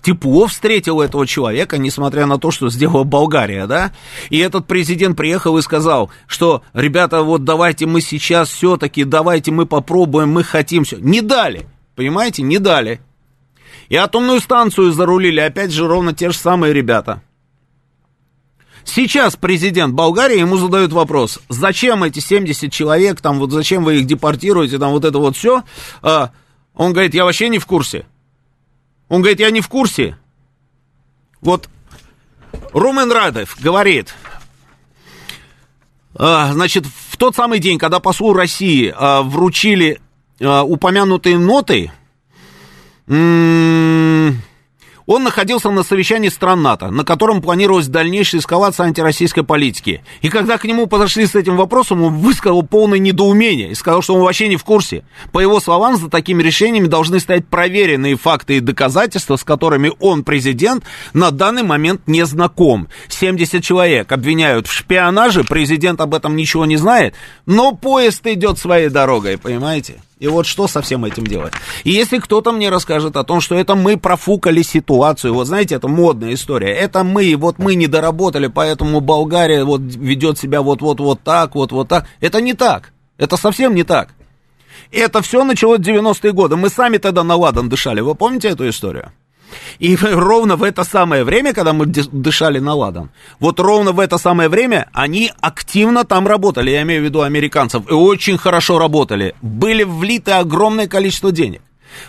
тепло встретил этого человека, несмотря на то, что сделала Болгария, да? И этот президент приехал и сказал, что, ребята, вот давайте мы сейчас все-таки, давайте мы попробуем, мы хотим все. Не дали, понимаете, не дали. И атомную станцию зарулили, опять же, ровно те же самые ребята. Сейчас президент Болгарии ему задают вопрос, зачем эти 70 человек, там вот зачем вы их депортируете, там вот это вот все. А, он говорит, я вообще не в курсе. Он говорит, я не в курсе. Вот Румен Радев говорит, а, значит, в тот самый день, когда послу России а, вручили а, упомянутые ноты, он находился на совещании стран НАТО, на котором планировалась дальнейшая эскалация антироссийской политики. И когда к нему подошли с этим вопросом, он высказал полное недоумение и сказал, что он вообще не в курсе. По его словам, за такими решениями должны стоять проверенные факты и доказательства, с которыми он, президент, на данный момент не знаком. 70 человек обвиняют в шпионаже, президент об этом ничего не знает, но поезд идет своей дорогой, понимаете? И вот что со всем этим делать? И если кто-то мне расскажет о том, что это мы профукали ситуацию, вот знаете, это модная история, это мы, вот мы не доработали, поэтому Болгария вот ведет себя вот-вот-вот так, вот-вот так. Это не так. Это совсем не так. Это все началось в 90-е годы. Мы сами тогда на ладан дышали. Вы помните эту историю? И ровно в это самое время, когда мы дышали на ладан, вот ровно в это самое время они активно там работали, я имею в виду американцев, и очень хорошо работали. Были влиты огромное количество денег.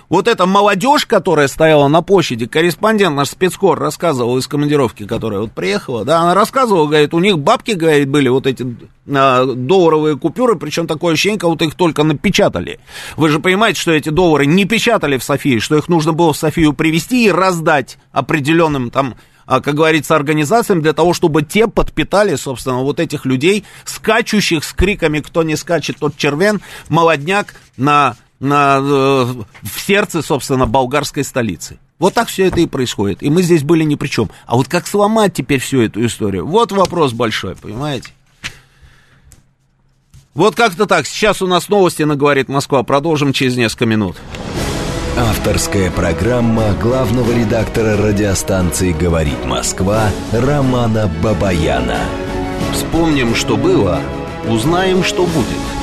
Вот эта молодежь, которая стояла на площади, корреспондент наш спецкор рассказывал из командировки, которая вот приехала, да, она рассказывала, говорит, у них бабки, говорит, были вот эти а, долларовые купюры, причем такое ощущение, как будто их только напечатали. Вы же понимаете, что эти доллары не печатали в Софии, что их нужно было в Софию привезти и раздать определенным там а, как говорится, организациям для того, чтобы те подпитали, собственно, вот этих людей, скачущих с криками «Кто не скачет, тот червен», молодняк на на, э, в сердце, собственно, болгарской столицы. Вот так все это и происходит. И мы здесь были ни при чем. А вот как сломать теперь всю эту историю? Вот вопрос большой, понимаете? Вот как-то так. Сейчас у нас новости на «Говорит Москва». Продолжим через несколько минут. Авторская программа главного редактора радиостанции «Говорит Москва» Романа Бабаяна. Вспомним, что было, узнаем, что будет –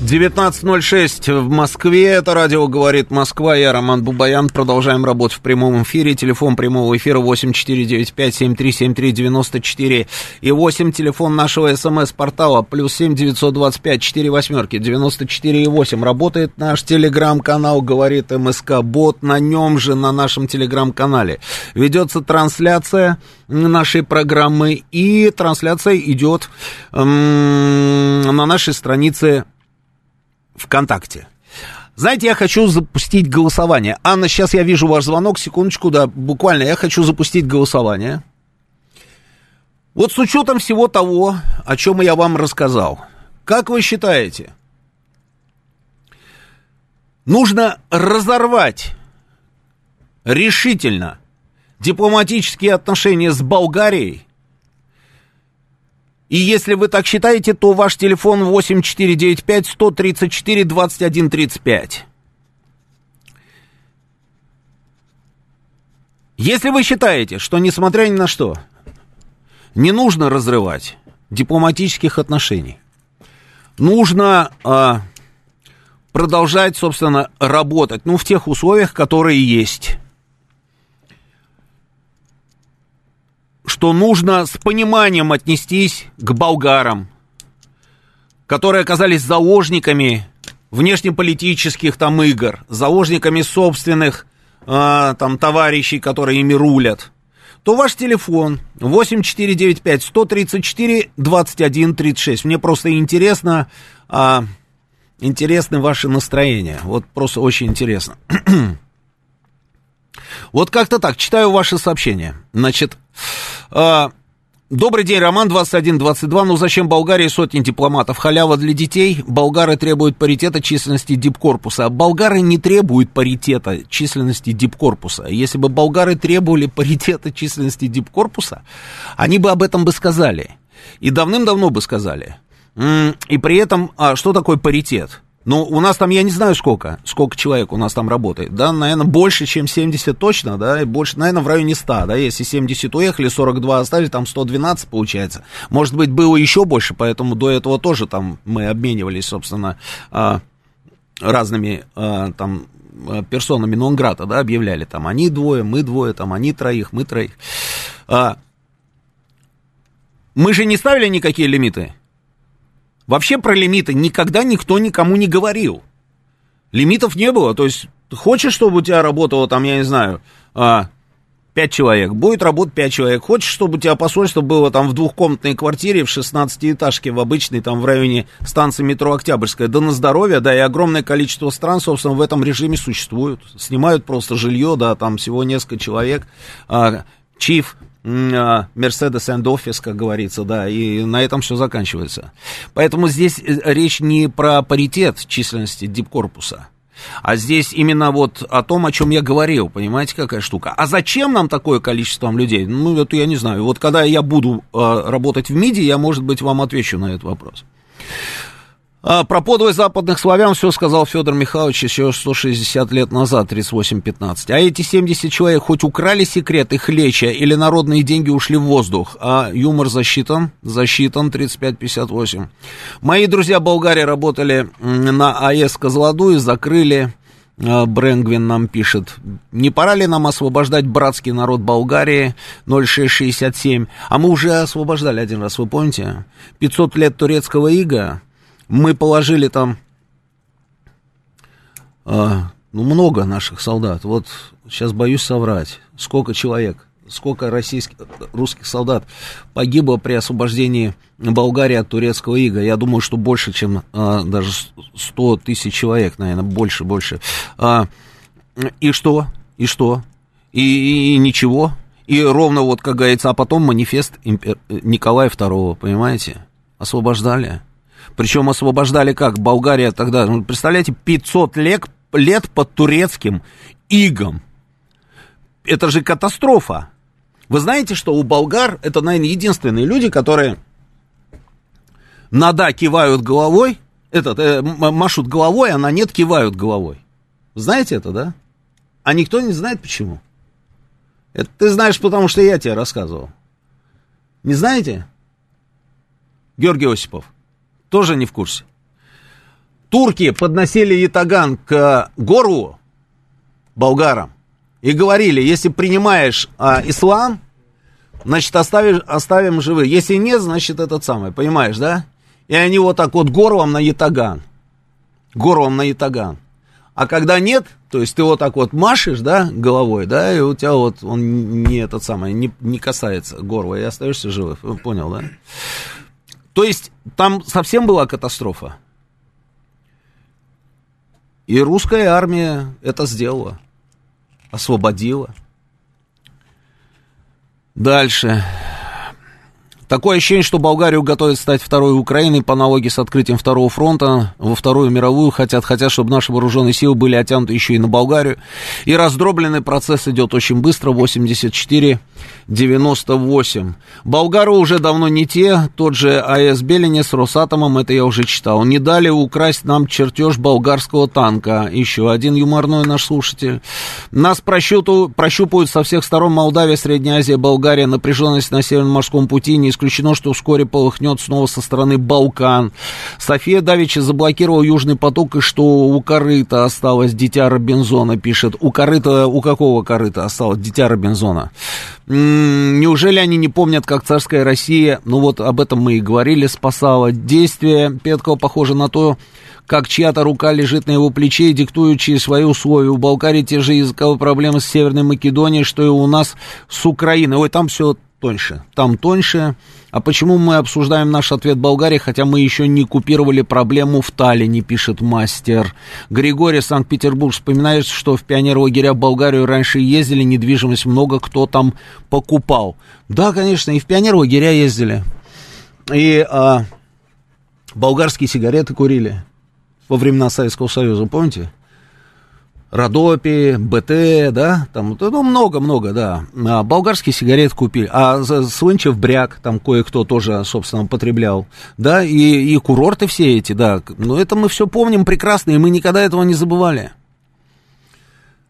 19.06 в Москве. Это радио «Говорит Москва». Я Роман Бубаян. Продолжаем работу в прямом эфире. Телефон прямого эфира 8495-7373-94 и 8. Телефон нашего СМС-портала плюс 7 925 4 восьмерки 94 и 8. Работает наш телеграм-канал «Говорит МСК Бот». На нем же, на нашем телеграм-канале, ведется трансляция нашей программы. И трансляция идет эм, на нашей странице ВКонтакте. Знаете, я хочу запустить голосование. Анна, сейчас я вижу ваш звонок, секундочку, да, буквально я хочу запустить голосование. Вот с учетом всего того, о чем я вам рассказал, как вы считаете, нужно разорвать решительно дипломатические отношения с Болгарией? И если вы так считаете, то ваш телефон 8495 134 2135. Если вы считаете, что несмотря ни на что, не нужно разрывать дипломатических отношений, нужно а, продолжать, собственно, работать, ну, в тех условиях, которые есть. Что нужно с пониманием отнестись к болгарам, которые оказались заложниками внешнеполитических там игр, заложниками собственных а, там товарищей, которые ими рулят, то ваш телефон 8495 134 21 36. Мне просто интересно, а, интересны ваши настроения. Вот просто очень интересно. вот как-то так, читаю ваши сообщения. Значит, а, Добрый день, Роман 2122. Ну зачем Болгарии сотни дипломатов? Халява для детей. Болгары требуют паритета численности дипкорпуса. болгары не требуют паритета численности дипкорпуса. Если бы болгары требовали паритета численности дипкорпуса, они бы об этом бы сказали. И давным-давно бы сказали. И при этом, а что такое паритет? Ну, у нас там, я не знаю сколько, сколько человек у нас там работает, да, наверное, больше, чем 70 точно, да, и больше, наверное, в районе 100, да, если 70 уехали, 42 остались, там 112 получается. Может быть, было еще больше, поэтому до этого тоже там мы обменивались, собственно, а, разными а, там персонами Нонграта, да, объявляли, там, они двое, мы двое, там, они троих, мы троих. А, мы же не ставили никакие лимиты, Вообще про лимиты никогда никто никому не говорил. Лимитов не было. То есть, хочешь, чтобы у тебя работало там, я не знаю, а, 5 человек, будет работать 5 человек. Хочешь, чтобы у тебя посольство было там в двухкомнатной квартире, в 16-этажке, в обычной, там в районе станции метро Октябрьская, да на здоровье, да, и огромное количество стран, собственно, в этом режиме существуют. Снимают просто жилье, да, там всего несколько человек. А, чиф, Mercedes and Office, как говорится, да, и на этом все заканчивается. Поэтому здесь э, речь не про паритет численности дипкорпуса, а здесь именно вот о том, о чем я говорил, понимаете, какая штука. А зачем нам такое количество людей? Ну, это я не знаю. Вот когда я буду э, работать в МИДе, я, может быть, вам отвечу на этот вопрос. А, про подвиг западных славян все сказал Федор Михайлович еще 160 лет назад, 38-15. А эти 70 человек хоть украли секреты хлеча или народные деньги ушли в воздух, а юмор засчитан, засчитан 35-58. Мои друзья Болгарии работали на АЭС Козлоду и закрыли а, Брэнгвин нам пишет, не пора ли нам освобождать братский народ Болгарии 0667? А мы уже освобождали один раз, вы помните? 500 лет турецкого ига, мы положили там, а, ну, много наших солдат. Вот сейчас боюсь соврать. Сколько человек, сколько российских, русских солдат погибло при освобождении Болгарии от турецкого ига. Я думаю, что больше, чем а, даже 100 тысяч человек, наверное, больше, больше. А, и что? И что? И, и, и ничего. И ровно вот, как говорится, а потом манифест Николая II, понимаете? Освобождали. Причем освобождали как? Болгария тогда, ну, представляете, 500 лет, лет под турецким игом. Это же катастрофа. Вы знаете, что у болгар это, наверное, единственные люди, которые на да кивают головой, этот, э, машут головой, а на нет кивают головой. Знаете это, да? А никто не знает почему. Это ты знаешь, потому что я тебе рассказывал. Не знаете? Георгий Осипов тоже не в курсе. Турки подносили ятаган к гору болгарам и говорили, если принимаешь а, ислам, значит, оставишь, оставим живы. Если нет, значит, этот самый, понимаешь, да? И они вот так вот горлом на ятаган. Горлом на ятаган. А когда нет, то есть ты вот так вот машешь, да, головой, да, и у тебя вот он не этот самый, не, не касается горла, и остаешься живых. Понял, да? То есть там совсем была катастрофа. И русская армия это сделала. Освободила. Дальше. Такое ощущение, что Болгарию готовят стать второй Украиной по аналогии с открытием второго фронта во Вторую мировую. Хотят, хотят, чтобы наши вооруженные силы были оттянуты еще и на Болгарию. И раздробленный процесс идет очень быстро, 84-98. Болгары уже давно не те, тот же АЭС Белине с Росатомом, это я уже читал. Не дали украсть нам чертеж болгарского танка. Еще один юморной наш слушатель. Нас прощупывают со всех сторон Молдавия, Средняя Азия, Болгария, напряженность на Северном морском пути, не исключено, что вскоре полыхнет снова со стороны Балкан. София Давича заблокировал Южный поток, и что у корыта осталось дитя Робинзона, пишет. У корыта, у какого корыта осталось дитя Робинзона? Неужели они не помнят, как царская Россия, ну вот об этом мы и говорили, спасала. Действие Петкова похоже на то, как чья-то рука лежит на его плече и диктующие свои условия. У Болгарии те же языковые проблемы с Северной Македонией, что и у нас с Украиной. Ой, там все тоньше. Там тоньше. А почему мы обсуждаем наш ответ Болгарии, хотя мы еще не купировали проблему в Таллине, пишет мастер. Григорий, Санкт-Петербург, вспоминает, что в пионер-лагеря Болгарию раньше ездили, недвижимость много кто там покупал. Да, конечно, и в пионер-лагеря ездили. И а, болгарские сигареты курили во времена Советского Союза, помните? Родопи, БТ, да, там, ну, много-много, да. А, болгарские сигареты купили, а Слынчев бряк, там кое-кто тоже, собственно, потреблял, да, и, и курорты все эти, да. Но это мы все помним прекрасно, и мы никогда этого не забывали.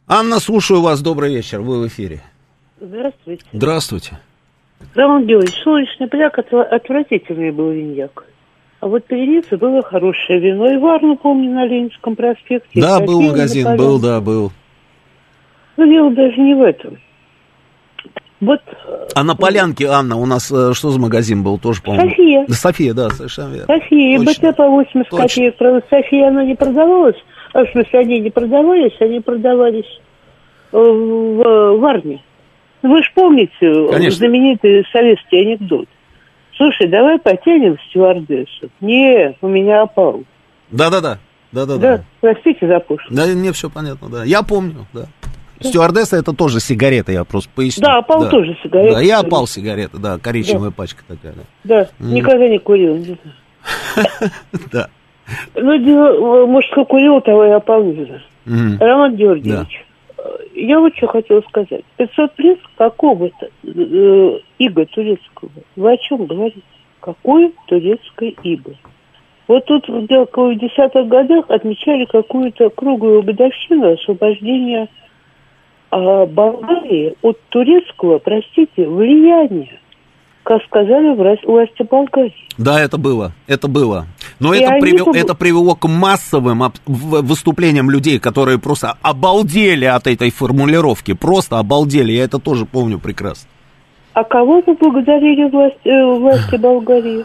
Анна, слушаю вас, добрый вечер, вы в эфире. Здравствуйте. Здравствуйте. Роман Георгиевич, солнечный бряк отвратительный был виньяк. А вот переница было хорошее вино. И Варну, помню, на Ленинском проспекте. Да, был магазин, был, да, был. Ну, дело даже не в этом. Вот... А на Полянке, Анна, у нас э, что за магазин был тоже, по-моему? София. Да, София, да, совершенно верно. София, и БТ по 80 Точно. копеек. Правда, София, она не продавалась. А в смысле, они не продавались, они продавались в, в Варне. Вы же помните Конечно. знаменитый советский анекдот. Слушай, давай потянем стюардессу. Не, у меня опал. Да-да-да. Да-да-да. Да, простите за пошлость. Да, мне все понятно, да. Я помню, да. Стюардесса это тоже сигарета, я просто поясню. Да, опал да. тоже сигарета. Да, я опал сигарета, да, коричневая да. пачка такая. Да, да mm. никогда не курил. Да. Ну, может, кто курил, того и опал, не знаю. Роман Георгиевич, я вот что хотела сказать. 500 плюс какого-то э, иго турецкого. Вы о чем говорите? Какое турецкое иго? Вот тут в 10-х годах отмечали какую-то круглую годовщину освобождения а, Болгарии от турецкого, простите, влияния как сказали власти Болгарии. Да, это было, это было. Но это, привел, это привело к массовым выступлениям людей, которые просто обалдели от этой формулировки, просто обалдели, я это тоже помню прекрасно. А кого вы благодарили власть, э, власти Болгарии?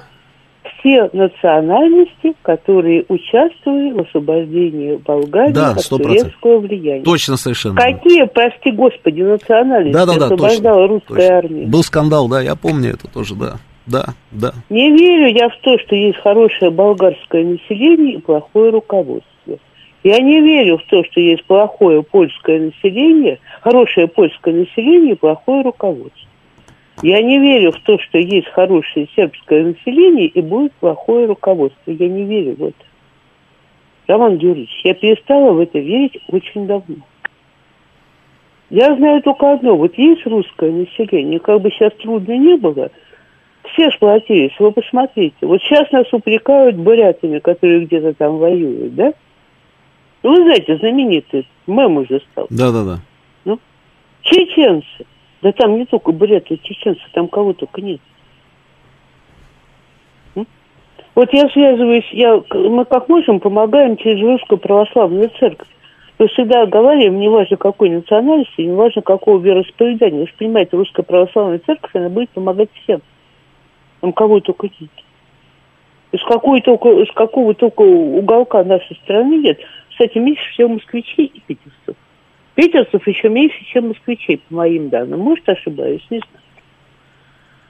Все национальности, которые участвовали в освобождении Болгарии да, от турецкого влияния. Точно совершенно. Какие, прости господи, национальности да, да, да, освобождала точно, русская точно. армия? Был скандал, да, я помню это тоже, да. Да, да. Не верю я в то, что есть хорошее болгарское население и плохое руководство. Я не верю в то, что есть плохое польское население, хорошее польское население и плохое руководство. Я не верю в то, что есть хорошее сербское население и будет плохое руководство. Я не верю в это. Роман Георгиевич, я перестала в это верить очень давно. Я знаю только одно. Вот есть русское население, как бы сейчас трудно не было, все сплотились. Вы посмотрите. Вот сейчас нас упрекают бурятами, которые где-то там воюют, да? Ну, вы знаете, знаменитый мем уже стал. Да-да-да. Ну, чеченцы. Да там не только буряты, чеченцы, там кого только нет. Вот я связываюсь, я, мы как можем помогаем через русскую православную церковь. Мы всегда говорим, не важно какой национальности, не важно какого вероисповедания. Вы же понимаете, русская православная церковь, она будет помогать всем. Там кого только нет. Из, какой только, из какого только уголка нашей страны нет. Кстати, меньше всего москвичей и питерцев. Питерцев еще меньше, чем москвичей, по моим данным. Может, ошибаюсь, не знаю.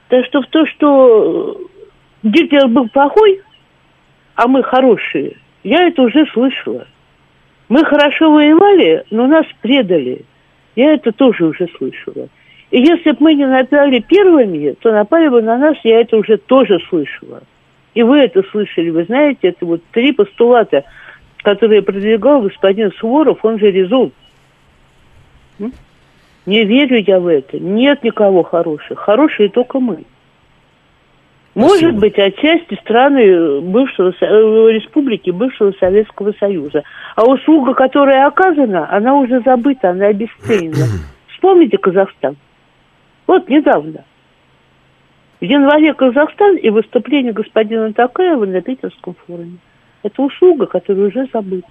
Так что в то, что Гитлер был плохой, а мы хорошие, я это уже слышала. Мы хорошо воевали, но нас предали. Я это тоже уже слышала. И если бы мы не напали первыми, то напали бы на нас, я это уже тоже слышала. И вы это слышали, вы знаете, это вот три постулата, которые продвигал господин Суворов, он же Резун. Не верю я в это. Нет никого хороших. Хорошие только мы. Может Спасибо. быть, отчасти страны бывшего, э, республики бывшего Советского Союза. А услуга, которая оказана, она уже забыта, она обесценена. Вспомните Казахстан. Вот недавно. В январе Казахстан и выступление господина Такаева на Питерском форуме. Это услуга, которая уже забыта.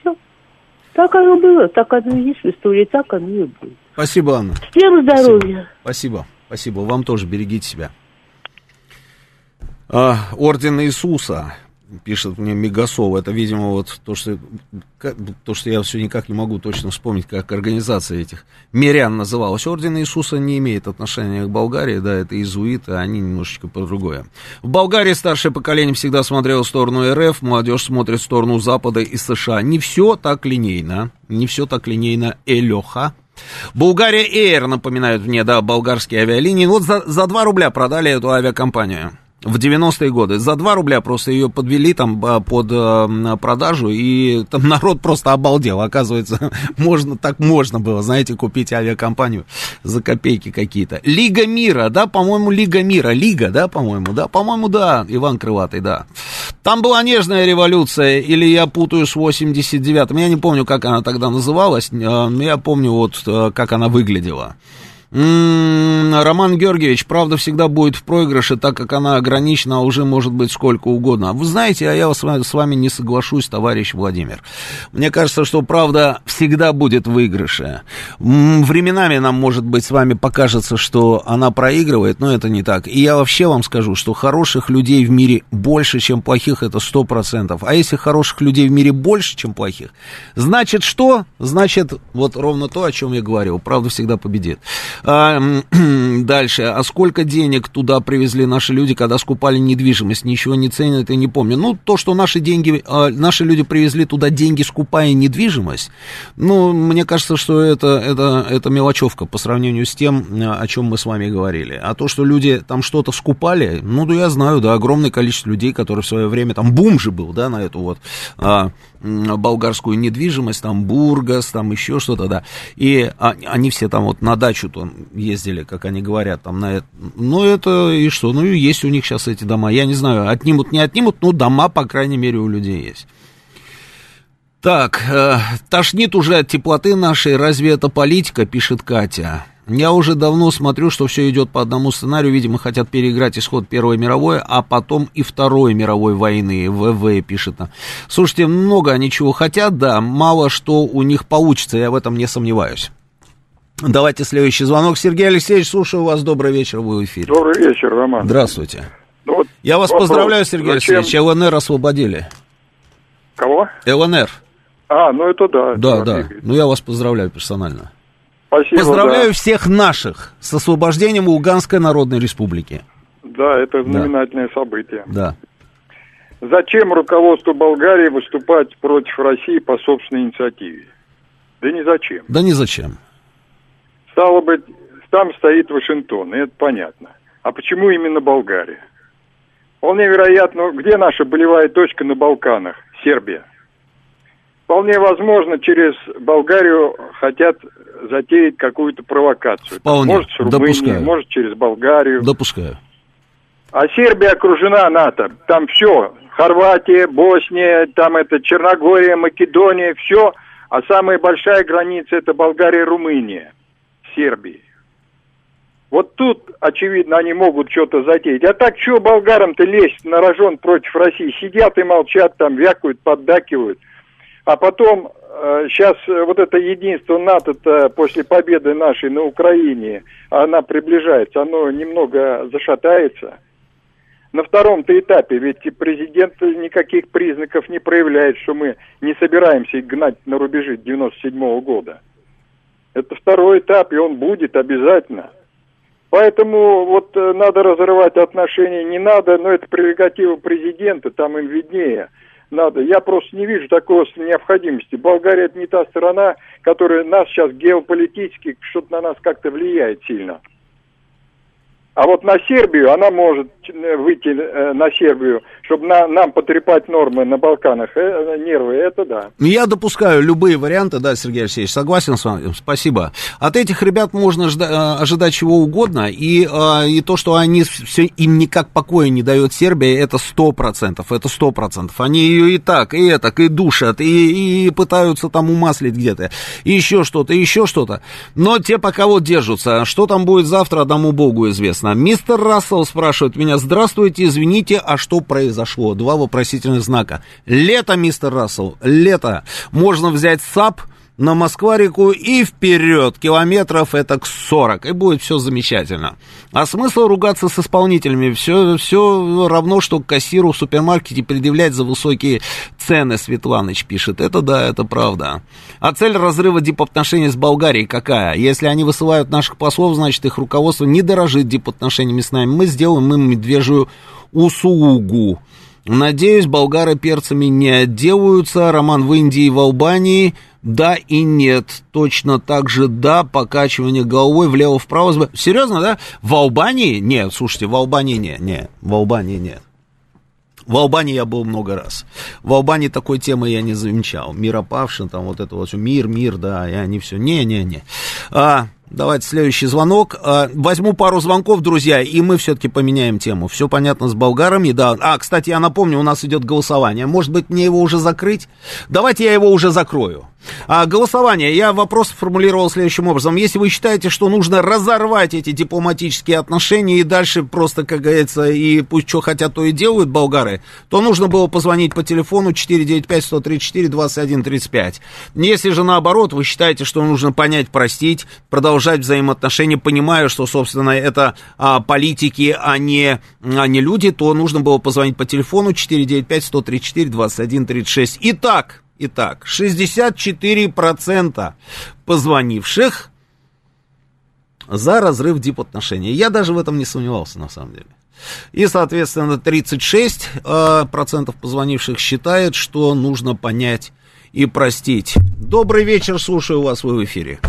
Все. Так оно было, так оно и есть в истории, так оно и будет. Спасибо, Анна. Всем здоровья. Спасибо. Спасибо. Спасибо. Вам тоже берегите себя. А, Орден Иисуса, пишет мне Мегасов, это, видимо, вот то, что, то, что я все никак не могу точно вспомнить, как организация этих мирян называлась. Орден Иисуса не имеет отношения к Болгарии, да, это иезуиты, они немножечко по другое. В Болгарии старшее поколение всегда смотрело в сторону РФ, молодежь смотрит в сторону Запада и США. Не все так линейно, не все так линейно, Элеха. Болгария Эйр, напоминают мне, да, болгарские авиалинии. Вот за, за 2 рубля продали эту авиакомпанию в 90-е годы. За 2 рубля просто ее подвели там а, под э, продажу, и там народ просто обалдел. Оказывается, можно, так можно было, знаете, купить авиакомпанию за копейки какие-то. Лига мира, да, по-моему, Лига мира. Лига, да, по-моему, да, по-моему, да, Иван Крылатый, да. Там была нежная революция, или я путаю с 89-м. Я не помню, как она тогда называлась, но я помню вот, э, как она выглядела. Роман Георгиевич, правда всегда будет в проигрыше, так как она ограничена, а уже может быть сколько угодно. Вы знаете, а я с вами, не соглашусь, товарищ Владимир. Мне кажется, что правда всегда будет в выигрыше. Временами нам, может быть, с вами покажется, что она проигрывает, но это не так. И я вообще вам скажу, что хороших людей в мире больше, чем плохих, это сто процентов. А если хороших людей в мире больше, чем плохих, значит что? Значит, вот ровно то, о чем я говорил. Правда всегда победит. А, дальше. А сколько денег туда привезли наши люди, когда скупали недвижимость? Ничего не ценят и не помню. Ну, то, что наши деньги, а, наши люди привезли туда деньги, скупая недвижимость, ну, мне кажется, что это, это, это мелочевка по сравнению с тем, о чем мы с вами говорили. А то, что люди там что-то скупали, ну, да я знаю, да, огромное количество людей, которые в свое время, там бум же был, да, на эту вот а, болгарскую недвижимость, там Бургас, там еще что-то, да. И а, они все там вот на дачу-то ездили, как они говорят, там на это. Ну, это и что? Ну, и есть у них сейчас эти дома. Я не знаю, отнимут, не отнимут, но дома, по крайней мере, у людей есть. Так, э, тошнит уже от теплоты нашей, разве это политика, пишет Катя. Я уже давно смотрю, что все идет по одному сценарию. Видимо, хотят переиграть исход Первой мировой, а потом и Второй мировой войны. ВВ пишет. Слушайте, много они чего хотят, да, мало что у них получится, я в этом не сомневаюсь. Давайте следующий звонок. Сергей Алексеевич, слушаю вас. Добрый вечер, вы в эфире. Добрый вечер, Роман. Здравствуйте. Ну, вот я вас вопрос. поздравляю, Сергей Зачем? Алексеевич. ЛНР освободили. Кого? ЛНР. А, ну это да. Да, да. Ну я вас поздравляю персонально. Спасибо, Поздравляю да. всех наших с освобождением Луганской Народной Республики. Да, это знаменательное да. событие. Да. Зачем руководству Болгарии выступать против России по собственной инициативе? Да не зачем. Да не зачем. Стало быть, там стоит Вашингтон, и это понятно. А почему именно Болгария? Вполне вероятно, где наша болевая точка на Балканах? Сербия. Вполне возможно, через Болгарию хотят затеять какую-то провокацию. Вполне. Может, с Румынией, Допускаю. может, через Болгарию. Допускаю. А Сербия окружена НАТО. Там все. Хорватия, Босния, там это Черногория, Македония, все. А самая большая граница это Болгария, Румыния, Сербии. Вот тут, очевидно, они могут что-то затеять. А так, что болгарам-то лезть на рожон против России? Сидят и молчат, там вякают, поддакивают – а потом, сейчас э, вот это единство НАТО после победы нашей на Украине, она приближается, оно немного зашатается. На втором-то этапе ведь президент никаких признаков не проявляет, что мы не собираемся гнать на рубежи 97 -го года. Это второй этап, и он будет обязательно. Поэтому вот э, надо разрывать отношения, не надо, но это прерогатива президента, там им виднее – надо. Я просто не вижу такой необходимости. Болгария это не та страна, которая нас сейчас геополитически что-то на нас как-то влияет сильно. А вот на Сербию, она может выйти э, на Сербию, чтобы на, нам потрепать нормы на Балканах, э, нервы, это да. Я допускаю любые варианты, да, Сергей Алексеевич, согласен с вами, спасибо. От этих ребят можно жда- ожидать чего угодно, и, и то, что они все, им никак покоя не дает Сербия, это сто процентов, это сто процентов. Они ее и так, и это, и душат, и, и пытаются там умаслить где-то, и еще что-то, и еще что-то. Но те пока вот держатся, что там будет завтра, одному богу известно. Мистер Рассел спрашивает меня, здравствуйте, извините, а что произошло? Два вопросительных знака. Лето, мистер Рассел, лето. Можно взять сап, на Москва-реку и вперед, километров это к 40, и будет все замечательно. А смысл ругаться с исполнителями? Все, все равно, что кассиру в супермаркете предъявлять за высокие цены, Светланыч пишет. Это да, это правда. А цель разрыва дипотношений с Болгарией какая? Если они высылают наших послов, значит их руководство не дорожит дипотношениями с нами. Мы сделаем им медвежью услугу. Надеюсь, болгары перцами не отделаются. Роман в Индии и в Албании. Да и нет. Точно так же да. Покачивание головой влево-вправо. Серьезно, да? В Албании? Нет, слушайте, в Албании нет. Нет, в Албании нет. В Албании я был много раз. В Албании такой темы я не замечал. Миропавшин, там вот это вот мир, мир, да, и они все. Не-не-не. А, Давайте следующий звонок. А, возьму пару звонков, друзья, и мы все-таки поменяем тему. Все понятно с болгарами, да. А, кстати, я напомню, у нас идет голосование. Может быть, мне его уже закрыть? Давайте я его уже закрою. А, голосование. Я вопрос формулировал следующим образом. Если вы считаете, что нужно разорвать эти дипломатические отношения и дальше просто, как говорится, и пусть что хотят, то и делают болгары, то нужно было позвонить по телефону 495-134-2135. Если же наоборот, вы считаете, что нужно понять, простить, продолжать взаимоотношения, понимая, что, собственно, это а, политики, а не, а не люди, то нужно было позвонить по телефону 495-134-2136. Итак, Итак, 64% позвонивших за разрыв дипотношений. Я даже в этом не сомневался, на самом деле. И, соответственно, 36% э, процентов позвонивших считает, что нужно понять и простить. Добрый вечер, слушаю вас, вы в эфире.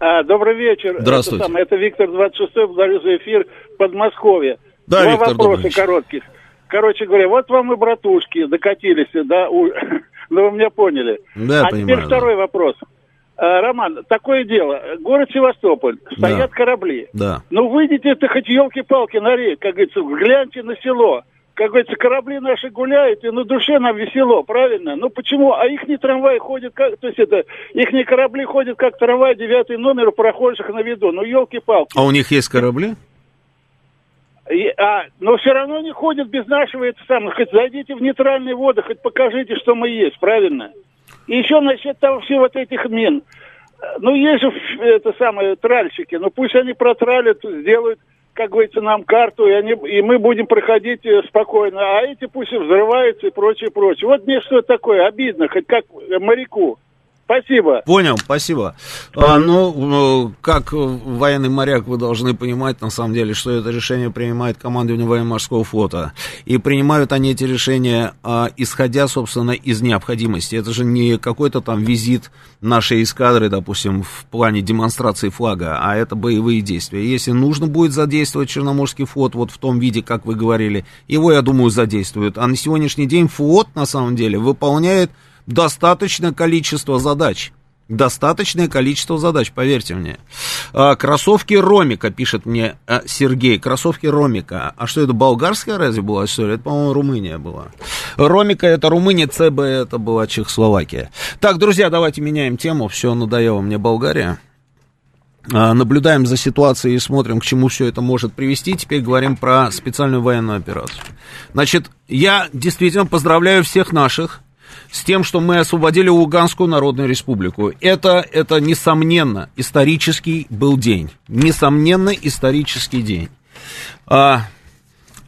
А, добрый вечер. Здравствуйте. Это, это Виктор 26 благодарю за эфир в Подмосковье. Да, Два Виктор, вопроса коротких. Короче говоря, вот вам и братушки докатились, да, у, ну вы меня поняли. Да, а понимаю, теперь второй да. вопрос. А, Роман, такое дело. Город Севастополь, стоят Да. корабли. Да. Ну выйдите ты хоть елки-палки на рейд, как говорится, гляньте на село. Как говорится, корабли наши гуляют, и на душе нам весело, правильно? Ну почему? А их не трамвай ходит, как, то есть это, их не корабли ходят, как трамвай, девятый номер у прохожих на виду. Ну елки-палки. А у них есть корабли? И- а, но все равно не ходят без нашего, это самое, хоть зайдите в нейтральные воды, хоть покажите, что мы есть, правильно? И еще насчет того, все вот этих мин. Э, Ну, есть же ф- это самое, тральщики, ну пусть они протралят, сделают, как говорится, нам карту, и, они, и мы будем проходить э, спокойно, а эти пусть взрываются и прочее, прочее. Вот мне что такое, обидно, хоть как моряку. Спасибо. Понял, спасибо. А, ну, ну, как военный моряк, вы должны понимать, на самом деле, что это решение принимает командование военно-морского флота. И принимают они эти решения, а, исходя, собственно, из необходимости. Это же не какой-то там визит нашей эскадры, допустим, в плане демонстрации флага, а это боевые действия. Если нужно будет задействовать Черноморский флот вот в том виде, как вы говорили, его, я думаю, задействуют. А на сегодняшний день флот, на самом деле, выполняет достаточное количество задач. Достаточное количество задач, поверьте мне. А, кроссовки Ромика, пишет мне а, Сергей. Кроссовки Ромика. А что это, болгарская разве была история? Это, по-моему, Румыния была. Ромика это Румыния, ЦБ это была Чехословакия. Так, друзья, давайте меняем тему. Все, надоело мне Болгария. А, Наблюдаем за ситуацией и смотрим, к чему все это может привести. Теперь говорим про специальную военную операцию. Значит, я действительно поздравляю всех наших с тем, что мы освободили Луганскую Народную Республику. Это, это несомненно, исторический был день. Несомненно, исторический день. А,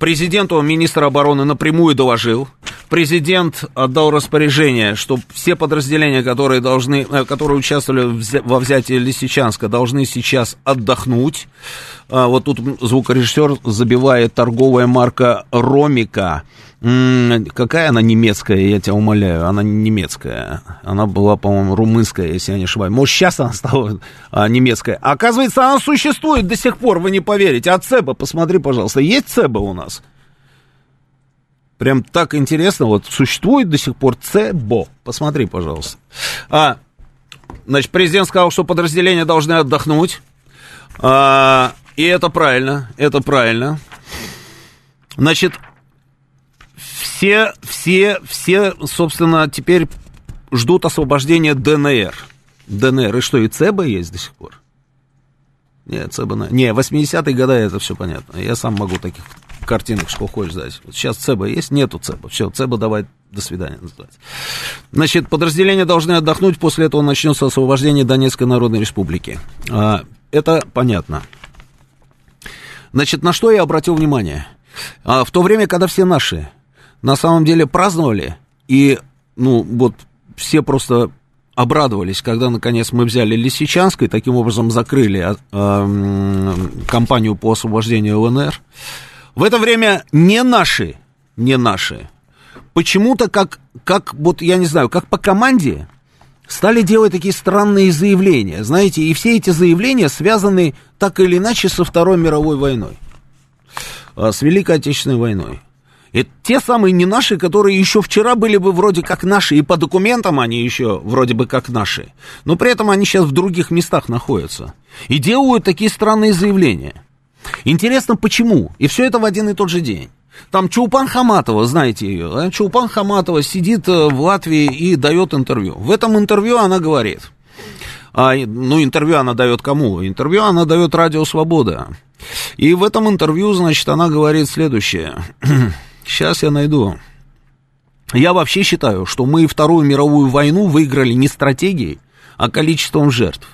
Президенту министр обороны напрямую доложил. Президент отдал распоряжение, что все подразделения, которые, должны, э, которые участвовали во взятии Лисичанска, должны сейчас отдохнуть. А, Вот тут звукорежиссер забивает торговая марка Ромика. Какая она немецкая, я тебя умоляю, она немецкая. Она была, по-моему, румынская, если я не ошибаюсь. Может, сейчас она стала а, немецкая. А, оказывается, она существует до сих пор, вы не поверите. А Цеба, посмотри, пожалуйста, есть Цеба у нас? Прям так интересно, вот существует до сих пор ЦЕБО. Посмотри, пожалуйста. А, значит, президент сказал, что подразделения должны отдохнуть. А, и это правильно, это правильно. Значит, все, все, все, собственно, теперь ждут освобождения ДНР. ДНР. И что, и ЦЕБа есть до сих пор? Нет, ЦЕБа... Не, 80-е годы это все понятно. Я сам могу таких картинок, что хочешь дать. Вот сейчас ЦЕБа есть? Нету ЦЕБа. Все, ЦЕБа давай, до свидания называть. Значит, подразделения должны отдохнуть, после этого начнется освобождение Донецкой Народной Республики. А, это понятно. Значит, на что я обратил внимание? А, в то время, когда все наши на самом деле праздновали, и, ну, вот все просто обрадовались, когда, наконец, мы взяли Лисичанск и таким образом закрыли э, кампанию по освобождению ЛНР. В это время не наши, не наши, почему-то как, как, вот я не знаю, как по команде стали делать такие странные заявления, знаете, и все эти заявления связаны так или иначе со Второй мировой войной, а, с Великой Отечественной войной. Это те самые не наши, которые еще вчера были бы вроде как наши, и по документам они еще вроде бы как наши. Но при этом они сейчас в других местах находятся. И делают такие странные заявления. Интересно, почему? И все это в один и тот же день. Там Чулпан Хаматова, знаете ее? Чулпан Хаматова сидит э, в Латвии и дает интервью. В этом интервью она говорит, а, ну, интервью она дает кому? Интервью она дает Радио Свобода. И в этом интервью, значит, она говорит следующее. Сейчас я найду. Я вообще считаю, что мы Вторую мировую войну выиграли не стратегией, а количеством жертв.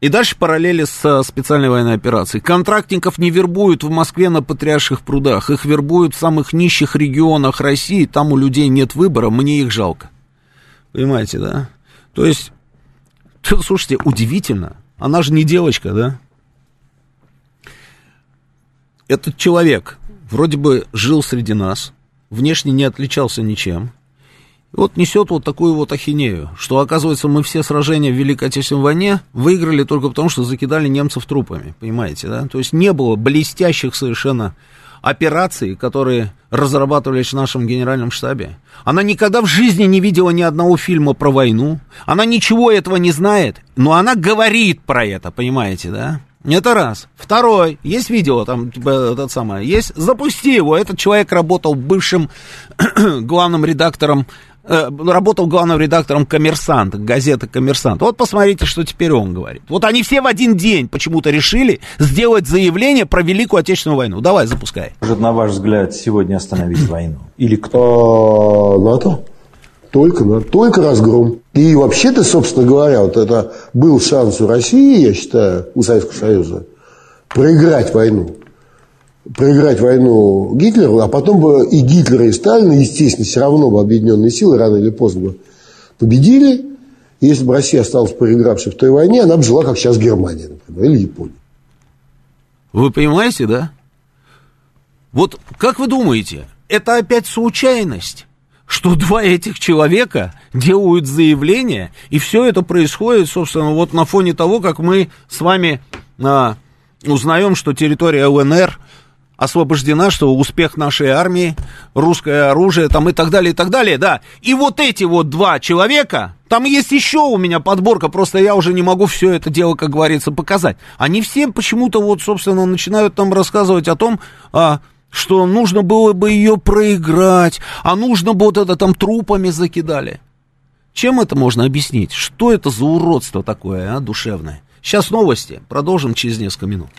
И дальше параллели с специальной военной операцией. Контрактников не вербуют в Москве на Патриарших прудах. Их вербуют в самых нищих регионах России. Там у людей нет выбора, мне их жалко. Понимаете, да? То есть, слушайте, удивительно. Она же не девочка, да? Этот человек вроде бы жил среди нас, внешне не отличался ничем, вот несет вот такую вот ахинею, что, оказывается, мы все сражения в Великой Отечественной войне выиграли только потому, что закидали немцев трупами, понимаете, да? То есть не было блестящих совершенно операций, которые разрабатывались в нашем генеральном штабе. Она никогда в жизни не видела ни одного фильма про войну, она ничего этого не знает, но она говорит про это, понимаете, да? Это раз. Второй. Есть видео, там, типа, этот самое. Есть. Запусти его. Этот человек работал бывшим главным редактором Э, работал главным редактором «Коммерсант», газеты «Коммерсант». Вот посмотрите, что теперь он говорит. Вот они все в один день почему-то решили сделать заявление про Великую Отечественную войну. Давай, запускай. Может, на ваш взгляд, сегодня остановить войну? Или кто? НАТО. Только, НАТО. Только разгром. И вообще-то, собственно говоря, вот это был шанс у России, я считаю, у Советского Союза, проиграть войну проиграть войну Гитлеру, а потом бы и Гитлер, и Сталин, естественно, все равно бы объединенные силы рано или поздно бы победили. Если бы Россия осталась проигравшей в той войне, она бы жила, как сейчас Германия, например, или Япония. Вы понимаете, да? Вот как вы думаете, это опять случайность? Что два этих человека делают заявление, и все это происходит, собственно, вот на фоне того, как мы с вами а, узнаем, что территория ЛНР освобождена, что успех нашей армии, русское оружие там и так далее, и так далее, да. И вот эти вот два человека, там есть еще у меня подборка, просто я уже не могу все это дело, как говорится, показать. Они всем почему-то вот, собственно, начинают там рассказывать о том, а, что нужно было бы ее проиграть, а нужно бы вот это там трупами закидали. Чем это можно объяснить? Что это за уродство такое, а, душевное? Сейчас новости, продолжим через несколько минут.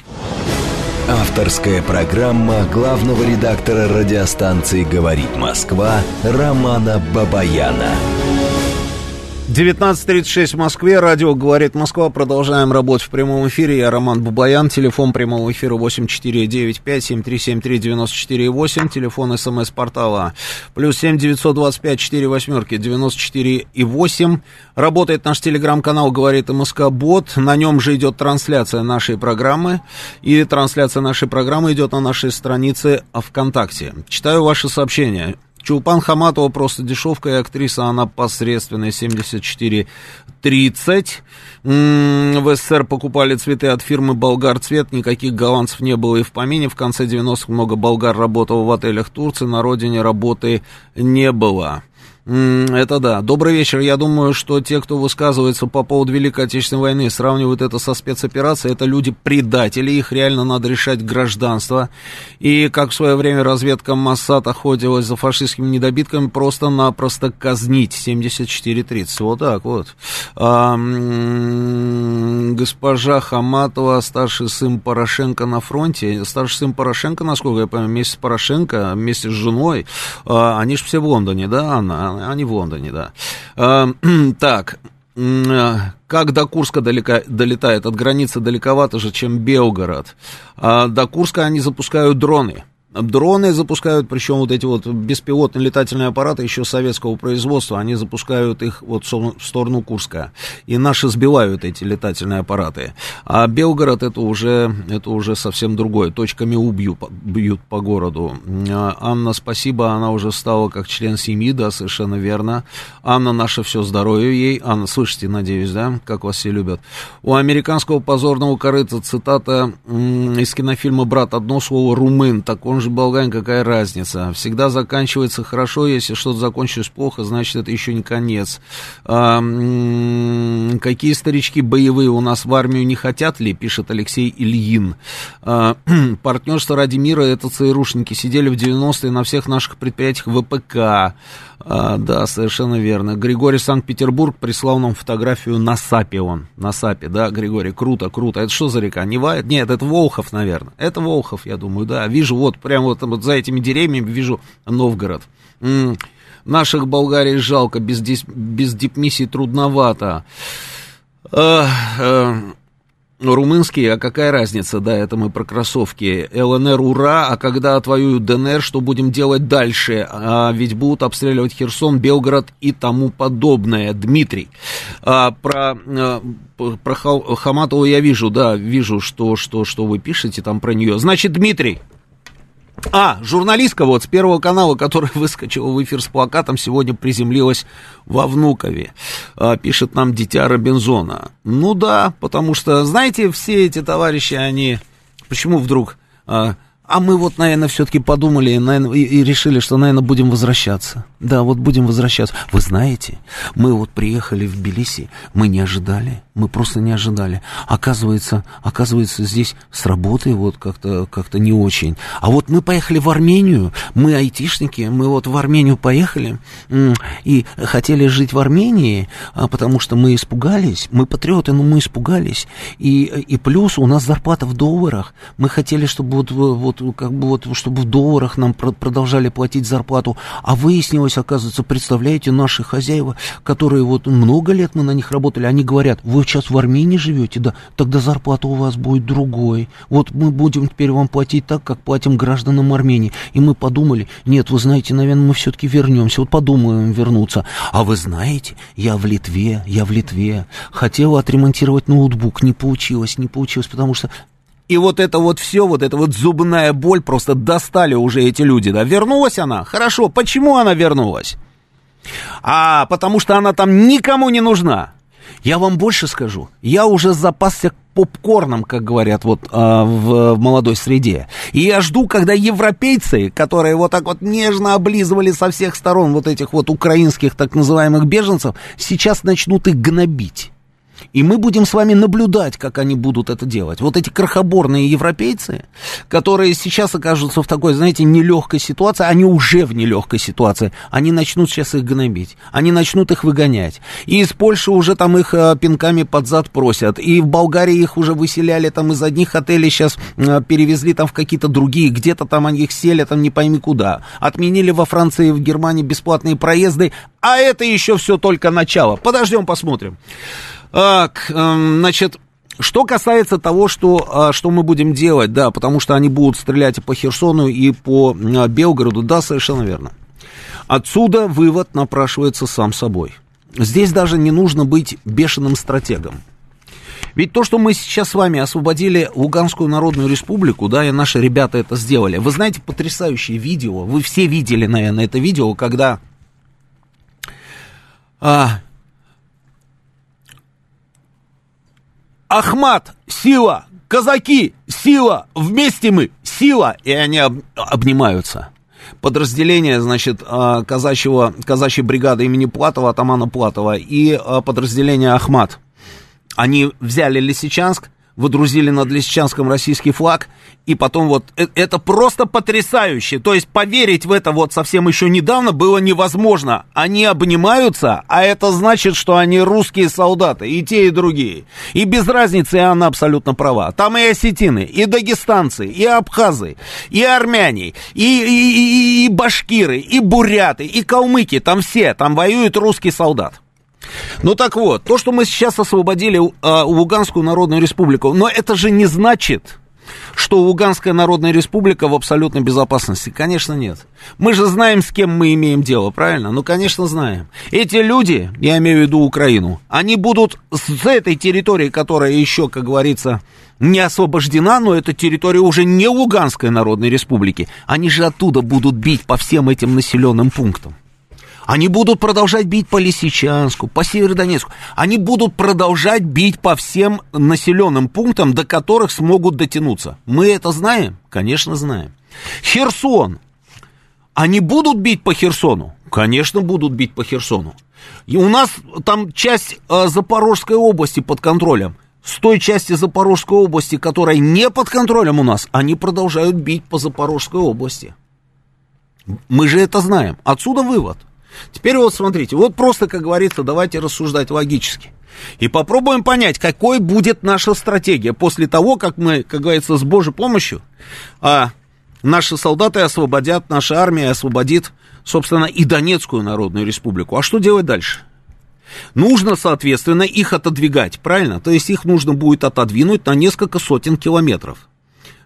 Авторская программа главного редактора радиостанции «Говорит Москва» Романа Бабаяна. 19.36 в Москве. Радио «Говорит Москва». Продолжаем работать в прямом эфире. Я Роман Бабаян. Телефон прямого эфира 8495-7373-94,8. Телефон СМС-портала плюс 7 925 4 восьмерки 94,8. Работает наш телеграм-канал «Говорит МСК Бот». На нем же идет трансляция нашей программы. И трансляция нашей программы идет на нашей странице ВКонтакте. Читаю ваши сообщения. Чулпан Хаматова просто дешевка, актриса она посредственная, 74-30. В СССР покупали цветы от фирмы «Болгар Цвет», никаких голландцев не было и в помине. В конце 90-х много болгар работало в отелях Турции, на родине работы не было. Это да. Добрый вечер. Я думаю, что те, кто высказывается по поводу Великой Отечественной войны, сравнивают это со спецоперацией, это люди-предатели, их реально надо решать гражданство. И как в свое время разведка Моссад охотилась за фашистскими недобитками, просто-напросто казнить 74-30. Вот так вот. А, госпожа Хаматова, старший сын Порошенко на фронте. Старший сын Порошенко, насколько я понимаю, вместе с Порошенко, вместе с женой, а, они же все в Лондоне, да, Анна? Они в Лондоне, да. А, так, как до Курска далеко, долетает? От границы далековато же, чем Белгород. А до Курска они запускают дроны. Дроны запускают, причем вот эти вот беспилотные летательные аппараты еще советского производства, они запускают их вот в сторону Курска. И наши сбивают эти летательные аппараты. А Белгород это уже, это уже совсем другое. Точками убьют, бьют по городу. А, Анна, спасибо, она уже стала как член семьи, да, совершенно верно. Анна, наше все здоровье ей. Анна, слышите, надеюсь, да, как вас все любят. У американского позорного корыта цитата из кинофильма «Брат» одно слово «румын», так он же же болгарин, какая разница? Всегда заканчивается хорошо, если что-то закончилось плохо, значит, это еще не конец. А, какие старички боевые у нас в армию не хотят ли, пишет Алексей Ильин. А, партнерство ради мира, это ЦРУшники, сидели в 90-е на всех наших предприятиях ВПК. А, да, совершенно верно. Григорий Санкт-Петербург прислал нам фотографию на САПе он. На САПе, да, Григорий, круто, круто. Это что за река? Нева? Нет, это Волхов, наверное. Это Волхов, я думаю, да. Вижу, вот, прямо вот, вот за этими деревьями вижу Новгород. М-м, наших Болгарий жалко, без, без дипмиссии трудновато. А, а, Румынские, а какая разница, да, это мы про кроссовки. ЛНР, ура, а когда отвоюют ДНР, что будем делать дальше? А ведь будут обстреливать Херсон, Белгород и тому подобное. Дмитрий, а, про, а, про Хаматову я вижу, да, вижу, что, что, что вы пишете там про нее. Значит, Дмитрий, а, журналистка вот с Первого канала, которая выскочила в эфир с плакатом, сегодня приземлилась во Внукове. А, пишет нам дитя Робинзона. Ну да, потому что, знаете, все эти товарищи, они... Почему вдруг... А, а мы вот, наверное, все-таки подумали наверное, и, решили, что, наверное, будем возвращаться. Да, вот будем возвращаться. Вы знаете, мы вот приехали в Тбилиси, мы не ожидали, мы просто не ожидали. Оказывается, оказывается, здесь с работой вот как-то как не очень. А вот мы поехали в Армению, мы айтишники, мы вот в Армению поехали и хотели жить в Армении, а потому что мы испугались, мы патриоты, но мы испугались. И, и плюс у нас зарплата в долларах. Мы хотели, чтобы вот, вот как бы вот, чтобы в долларах нам продолжали платить зарплату. А выяснилось, оказывается, представляете, наши хозяева, которые вот много лет мы на них работали, они говорят, вы сейчас в Армении живете, да, тогда зарплата у вас будет другой. Вот мы будем теперь вам платить так, как платим гражданам Армении. И мы подумали, нет, вы знаете, наверное, мы все-таки вернемся, вот подумаем вернуться. А вы знаете, я в Литве, я в Литве, хотела отремонтировать ноутбук, не получилось, не получилось, потому что и вот это вот все, вот эта вот зубная боль, просто достали уже эти люди, да. Вернулась она? Хорошо. Почему она вернулась? А потому что она там никому не нужна. Я вам больше скажу. Я уже запасся попкорном, как говорят вот а, в, в молодой среде. И я жду, когда европейцы, которые вот так вот нежно облизывали со всех сторон вот этих вот украинских так называемых беженцев, сейчас начнут их гнобить. И мы будем с вами наблюдать, как они будут это делать. Вот эти крохоборные европейцы, которые сейчас окажутся в такой, знаете, нелегкой ситуации, они уже в нелегкой ситуации, они начнут сейчас их гнобить, они начнут их выгонять. И из Польши уже там их а, пинками под зад просят, и в Болгарии их уже выселяли там из одних отелей, сейчас а, перевезли там в какие-то другие, где-то там они их сели, там не пойми куда. Отменили во Франции и в Германии бесплатные проезды, а это еще все только начало. Подождем, посмотрим. Так, эм, значит, что касается того, что, а, что мы будем делать, да, потому что они будут стрелять и по Херсону, и по а, Белгороду, да, совершенно верно. Отсюда вывод напрашивается сам собой. Здесь даже не нужно быть бешеным стратегом. Ведь то, что мы сейчас с вами освободили Луганскую Народную Республику, да, и наши ребята это сделали. Вы знаете, потрясающее видео, вы все видели, наверное, это видео, когда а, Ахмат, сила, казаки, сила, вместе мы, сила, и они об, обнимаются. Подразделение, значит, а, казачьего, казачьей бригады имени Платова, атамана Платова, и а, подразделение Ахмат. Они взяли Лисичанск, выдрузили над Лисичанском российский флаг, и потом вот э, это просто потрясающе. То есть поверить в это вот совсем еще недавно было невозможно. Они обнимаются, а это значит, что они русские солдаты, и те, и другие. И без разницы, и она абсолютно права. Там и осетины, и дагестанцы, и абхазы, и армяне, и, и, и, и башкиры, и буряты, и калмыки. Там все, там воюет русский солдат. Ну так вот, то, что мы сейчас освободили э, Луганскую Народную Республику, но это же не значит, что Луганская Народная Республика в абсолютной безопасности? Конечно, нет. Мы же знаем, с кем мы имеем дело, правильно? Ну, конечно, знаем. Эти люди, я имею в виду Украину, они будут с этой территории, которая еще, как говорится, не освобождена, но это территория уже не Луганской Народной Республики. Они же оттуда будут бить по всем этим населенным пунктам. Они будут продолжать бить по Лисичанску, по Северодонецку. Они будут продолжать бить по всем населенным пунктам, до которых смогут дотянуться. Мы это знаем? Конечно, знаем. Херсон. Они будут бить по Херсону? Конечно, будут бить по Херсону. И у нас там часть э, Запорожской области под контролем. С той части Запорожской области, которая не под контролем у нас, они продолжают бить по Запорожской области. Мы же это знаем. Отсюда вывод – Теперь вот смотрите, вот просто, как говорится, давайте рассуждать логически. И попробуем понять, какой будет наша стратегия после того, как мы, как говорится, с Божьей помощью, а наши солдаты освободят, наша армия освободит, собственно, и Донецкую Народную Республику. А что делать дальше? Нужно, соответственно, их отодвигать, правильно? То есть их нужно будет отодвинуть на несколько сотен километров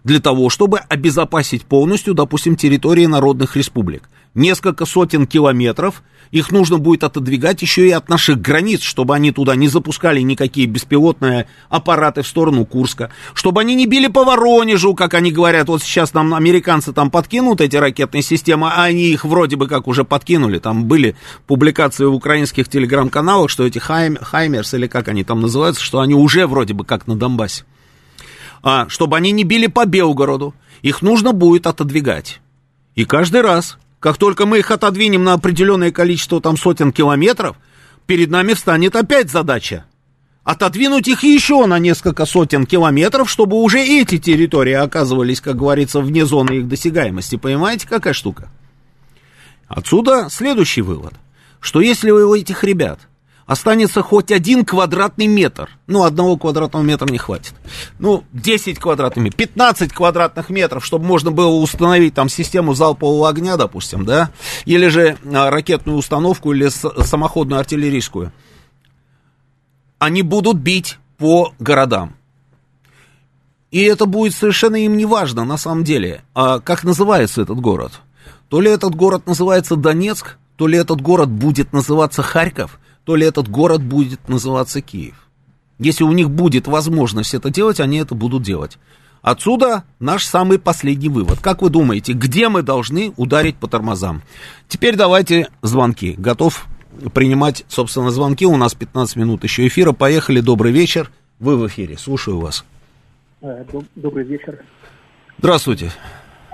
для того, чтобы обезопасить полностью, допустим, территории народных республик несколько сотен километров, их нужно будет отодвигать еще и от наших границ, чтобы они туда не запускали никакие беспилотные аппараты в сторону Курска, чтобы они не били по Воронежу, как они говорят, вот сейчас нам американцы там подкинут эти ракетные системы, а они их вроде бы как уже подкинули, там были публикации в украинских телеграм-каналах, что эти хайм, Хаймерс, или как они там называются, что они уже вроде бы как на Донбассе. А, чтобы они не били по Белгороду, их нужно будет отодвигать. И каждый раз, как только мы их отодвинем на определенное количество там сотен километров, перед нами встанет опять задача. Отодвинуть их еще на несколько сотен километров, чтобы уже эти территории оказывались, как говорится, вне зоны их досягаемости. Понимаете, какая штука? Отсюда следующий вывод, что если у этих ребят останется хоть один квадратный метр. Ну, одного квадратного метра не хватит. Ну, 10 квадратных метров, 15 квадратных метров, чтобы можно было установить там систему залпового огня, допустим, да, или же а, ракетную установку, или самоходную артиллерийскую. Они будут бить по городам. И это будет совершенно им не важно, на самом деле, а как называется этот город. То ли этот город называется Донецк, то ли этот город будет называться Харьков – то ли этот город будет называться Киев. Если у них будет возможность это делать, они это будут делать. Отсюда наш самый последний вывод. Как вы думаете, где мы должны ударить по тормозам? Теперь давайте звонки. Готов принимать, собственно, звонки. У нас 15 минут еще эфира. Поехали. Добрый вечер. Вы в эфире. Слушаю вас. Э, добрый вечер. Здравствуйте.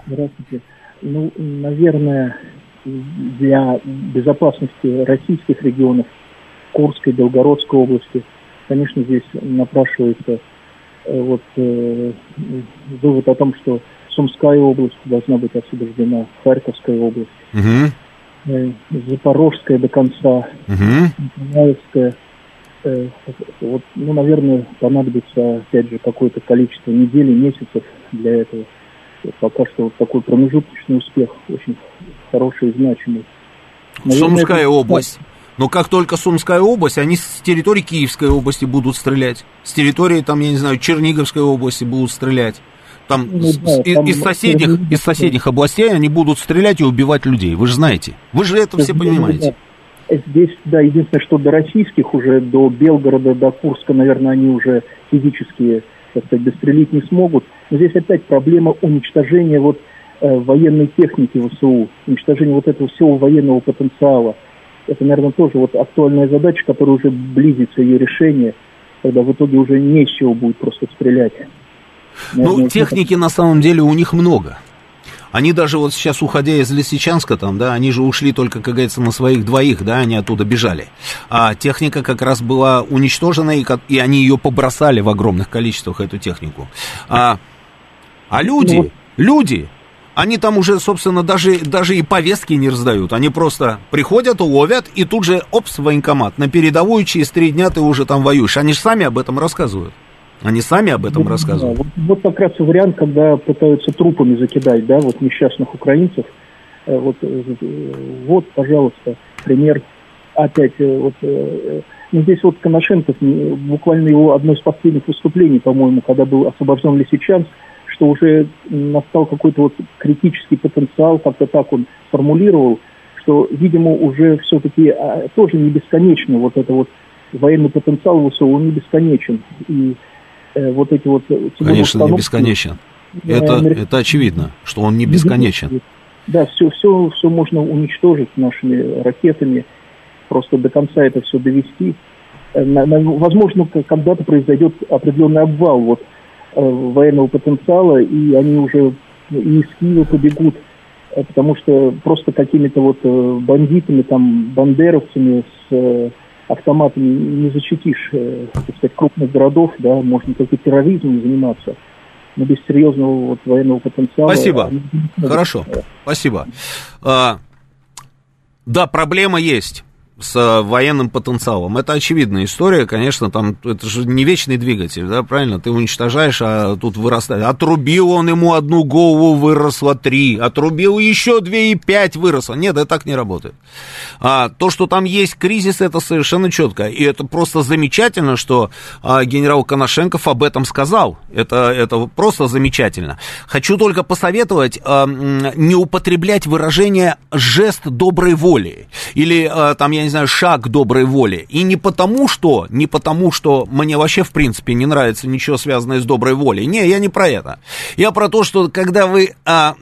Здравствуйте. Ну, наверное, для безопасности российских регионов Курской, Белгородской области конечно, здесь напрашивается э, вот э, вывод о том, что Сумская область должна быть освобождена, Харьковская область, Мгм. э, Запорожская до конца. Николаевская. Э, вот, ну, наверное, понадобится, опять же, какое-то количество недель и месяцев для этого. Пока что вот такой промежуточный успех, очень хороший и значимый. Наверное, Сумская это- область. Но как только Сумская область, они с территории Киевской области будут стрелять. С территории, там, я не знаю, Черниговской области будут стрелять. Там, Ну, да, и- там из, соседних, из соседних областей они будут стрелять и убивать людей. Вы же знаете. Вы же это все Да, понимаете. Здесь, да, единственное, что до российских уже, до Белгорода, до Курска, наверное, они уже физически, так сказать, дострелить не смогут. Но здесь опять проблема уничтожения вот э, военной техники ВСУ, уничтожения вот этого всего военного потенциала. Это, наверное, тоже вот актуальная задача, которая уже близится ее решение, когда в итоге уже не с чего будет просто стрелять. Ну, Наверное, техники на самом деле у них много. Они даже вот сейчас, уходя из Лисичанска, там, да, они же ушли только, как говорится, на своих двоих, да, они оттуда бежали. А техника как раз была уничтожена, и, и они ее побросали в огромных количествах, эту технику. А, а люди, Ну люди, они там уже, собственно, даже, даже и повестки не раздают. Они просто приходят, ловят, и тут же, опс, военкомат. На передовую через три дня ты уже там воюешь. Они же сами об этом рассказывают. Они сами об этом Вот, рассказывают. да, вот, вот как раз вариант, когда пытаются трупами закидать, да, вот несчастных украинцев. Э, Вот, э, вот, пожалуйста, пример. Опять, э, вот, ну, здесь вот Коношенков, буквально его одно из последних выступлений, по-моему, когда был освобожден Лисичанск, что уже настал какой-то вот критический потенциал, как-то так он сформулировал, что, видимо, уже все-таки а, тоже не бесконечно вот это вот военный потенциал ВСУ, он не бесконечен. И э, вот эти вот... Конечно, не бесконечен. Это, америк- это очевидно, что он не бесконечен. Да, все, все, все можно уничтожить нашими ракетами, просто до конца это все довести. Э, возможно, когда-то произойдет определенный обвал вот, военного потенциала, и они уже и из Киева побегут, э, потому что просто какими-то вот э, бандитами, там, бандеровцами с э, автоматами не защитишь, э, так сказать, крупных городов, да, можно только терроризмом заниматься, но без серьезного вот военного потенциала. Спасибо. Хорошо, спасибо. А, да, проблема есть с а, военным потенциалом. Это очевидная история, конечно, там это же не вечный двигатель, да, правильно? Ты уничтожаешь, а тут вырастает. Отрубил он ему одну голову, выросло три. Отрубил еще две и пять выросло. Нет, это так не работает. А, то, что там есть кризис, это совершенно четко. И это просто замечательно, что а, генерал Коношенков об этом сказал. Это, это просто замечательно. Хочу только посоветовать а, не употреблять выражение жест доброй воли. Или а, там, я не знаю, шаг доброй воли. И не потому, что, не потому, что мне вообще, в принципе, не нравится ничего связанное с доброй волей. Не, я не про это. Я про то, что когда вы а,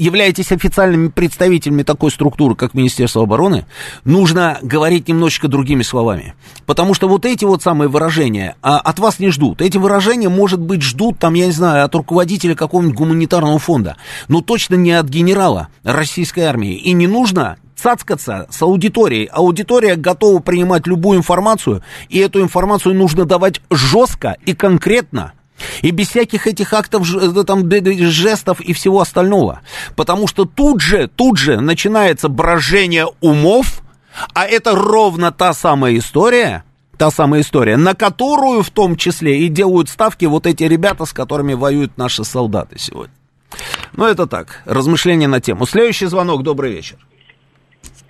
являетесь официальными представителями такой структуры, как Министерство обороны, нужно говорить немножечко другими словами. Потому что вот эти вот самые выражения а, от вас не ждут. Эти выражения, может быть, ждут, там, я не знаю, от руководителя какого-нибудь гуманитарного фонда, но точно не от генерала российской армии. И не нужно цацкаться с аудиторией. Аудитория готова принимать любую информацию, и эту информацию нужно давать жестко и конкретно, и без всяких этих актов, э, там, жестов и всего остального. Потому что тут же, тут же начинается брожение умов, а это ровно та самая история, та самая история, на которую в том числе и делают ставки вот эти ребята, с которыми воюют наши солдаты сегодня. Ну, это так, размышления на тему. Следующий звонок, добрый вечер.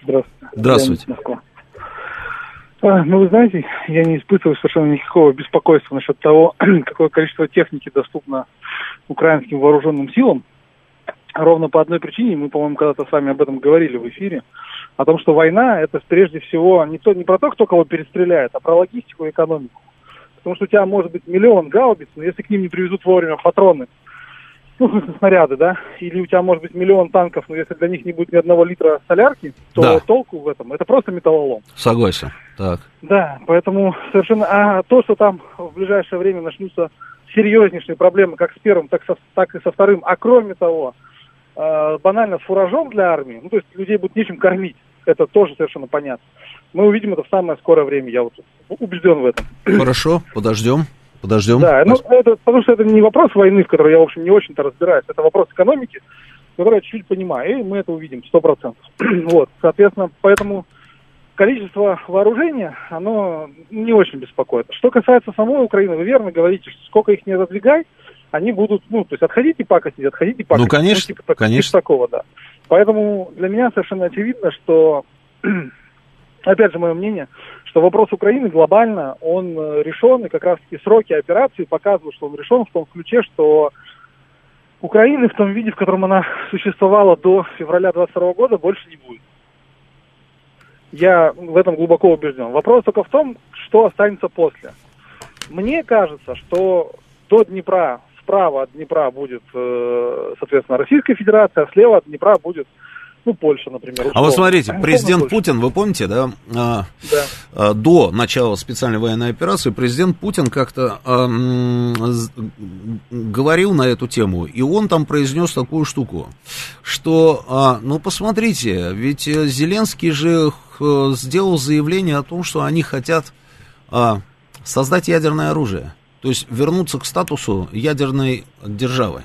Здравствуйте. Здравствуйте. Москва. А, ну, вы знаете, я не испытываю совершенно никакого беспокойства насчет того, какое количество техники доступно украинским вооруженным силам. Ровно по одной причине, мы, по-моему, когда-то с вами об этом говорили в эфире, о том, что война это прежде всего не, то, не про то, кто кого перестреляет, а про логистику и экономику. Потому что у тебя может быть миллион гаубиц, но если к ним не привезут вовремя патроны, ну, в смысле, снаряды, да, или у тебя может быть миллион танков, но если для них не будет ни одного литра солярки, то Да. толку в этом, это просто металлолом. Согласен. Так. Да, поэтому совершенно... А то, что там в ближайшее время начнутся серьезнейшие проблемы как с первым, так, со, так и со вторым, а кроме того, э, банально с фуражом для армии, ну, то есть людей будет нечем кормить, это тоже совершенно понятно. Мы увидим это в самое скорое время, я вот убежден в этом. Хорошо, подождем. Подождем. Да, ну, это, потому что это не вопрос войны, в которой я, в общем, не очень-то разбираюсь. Это вопрос экономики, который я чуть-чуть понимаю, и мы это увидим, сто процентов. вот, соответственно, поэтому количество вооружения, оно не очень беспокоит. Что касается самой Украины, вы верно говорите, что сколько их не задвигай, они будут, ну, то есть отходите пакостить, отходите пакостить. Ну, конечно, типа, так- конечно. типа такого, да. Поэтому для меня совершенно очевидно, что, опять же, мое мнение, что вопрос Украины глобально, он э, решен, и как раз-таки сроки операции показывают, что он решен в том ключе, что Украины в том виде, в котором она существовала до февраля 22 года, больше не будет. Я в этом глубоко убежден. Вопрос только в том, что останется после. Мне кажется, что до Днепра, справа от Днепра будет, э, соответственно, Российская Федерация, а слева от Днепра будет, ну, Польша, например. А вот условно. смотрите, Условно президент. Путин, вы помните, да, а, Да. а, до начала специальной военной операции президент Путин как-то а, говорил на эту тему, и он там произнес такую штуку, что, ну, посмотрите, ведь э, Зеленский же сделал заявление о том, что они хотят создать ядерное оружие, то есть вернуться к статусу ядерной державы.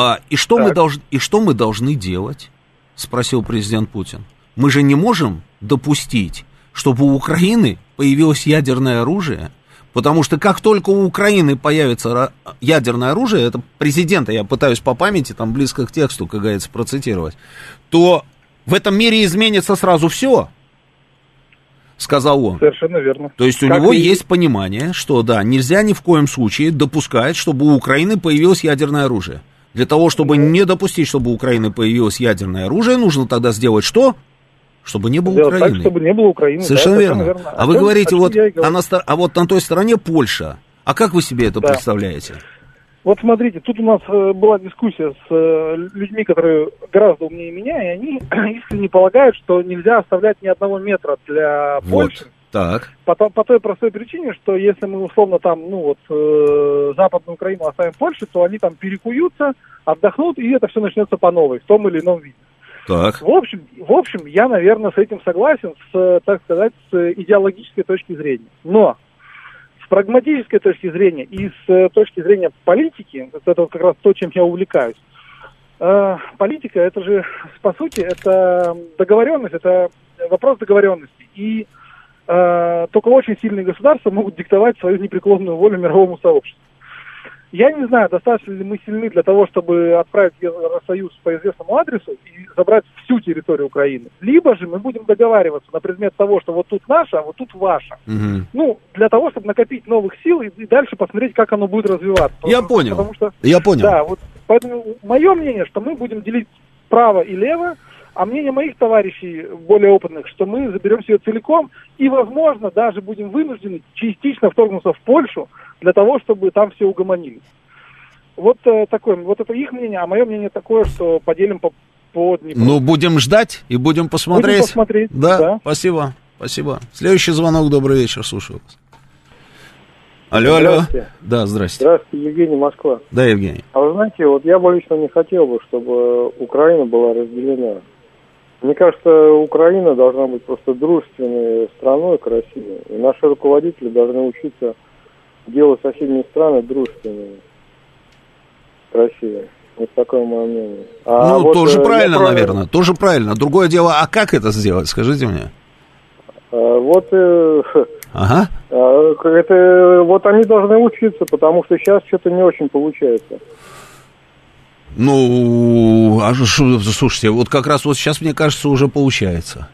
А, и, что мы долж... и что мы должны делать? Спросил президент Путин. Мы же не можем допустить, чтобы у Украины появилось ядерное оружие, потому что как только у Украины появится ядерное оружие, это президента, я пытаюсь по памяти, там близко к тексту, как говорится, процитировать, то в этом мире изменится сразу все, сказал он. Совершенно верно. То есть у Как него и- есть понимание, что да, нельзя ни в коем случае допускать, чтобы у Украины появилось ядерное оружие. Для того, чтобы не допустить, чтобы у Украины появилось ядерное оружие, нужно тогда сделать что? Чтобы не было Сделать Украины. так, чтобы не было Украины. Совершенно да, верно. А О вы чем- говорите, о чем вот, а, на а вот на той стороне Польша. А как вы себе это Да. представляете? Вот смотрите, тут у нас э, была дискуссия с э, людьми, которые гораздо умнее меня, и они искренне полагают, что нельзя оставлять ни одного метра для Польши. Так. По, то- по той простой причине, что если мы условно там, ну вот, э, Западную Украину оставим Польше, то они там перекуются, отдохнут, и это все начнется по новой, в том или ином виде. Так. В общем, в общем, я, наверное, с этим согласен, с, так сказать, с идеологической точки зрения. Но с прагматической точки зрения и с э, точки зрения политики, это вот как раз то, чем я увлекаюсь, э, политика, это же, по сути, это договоренность, это вопрос договоренности. И только очень сильные государства могут диктовать свою непреклонную волю мировому сообществу. Я не знаю, достаточно ли мы сильны для того, чтобы отправить Евросоюз по известному адресу и забрать всю территорию Украины. Либо же мы будем договариваться на предмет того, что вот тут наше, а вот тут ваше. Мгм. Ну, для того, чтобы накопить новых сил и, и дальше посмотреть, как оно будет развиваться. Я Потому- понял. Потому что, Я понял. да, вот поэтому мое мнение, что мы будем делить право и лево, а мнение моих товарищей более опытных, что мы заберем все целиком и, возможно, даже будем вынуждены частично вторгнуться в Польшу для того, чтобы там все угомонились. Вот э, такое, вот это их мнение, а мое мнение такое, что поделим по, по Днепру. Ну, будем ждать и будем посмотреть. Будем посмотреть, Да, да. спасибо, спасибо. Следующий звонок, добрый вечер, слушаю вас. Алло, алло. Здравствуйте. Да, здрасте. Здравствуйте, Евгений Москва. Да, Евгений. А вы знаете, вот я бы лично не хотел бы, чтобы Украина была разделена. Мне кажется, Украина должна быть просто дружественной страной к России. И наши руководители должны учиться делать соседние страны дружественными к России. Вот такое мое мнение. А ну, вот, тоже э, правильно, про- наверное, тоже правильно. Другое дело, а как это сделать, скажите мне? э, Вот э, Ага. это вот они должны учиться, потому что сейчас что-то не очень получается. Ну, а шо- слушайте, вот как раз вот сейчас, мне кажется, уже получается.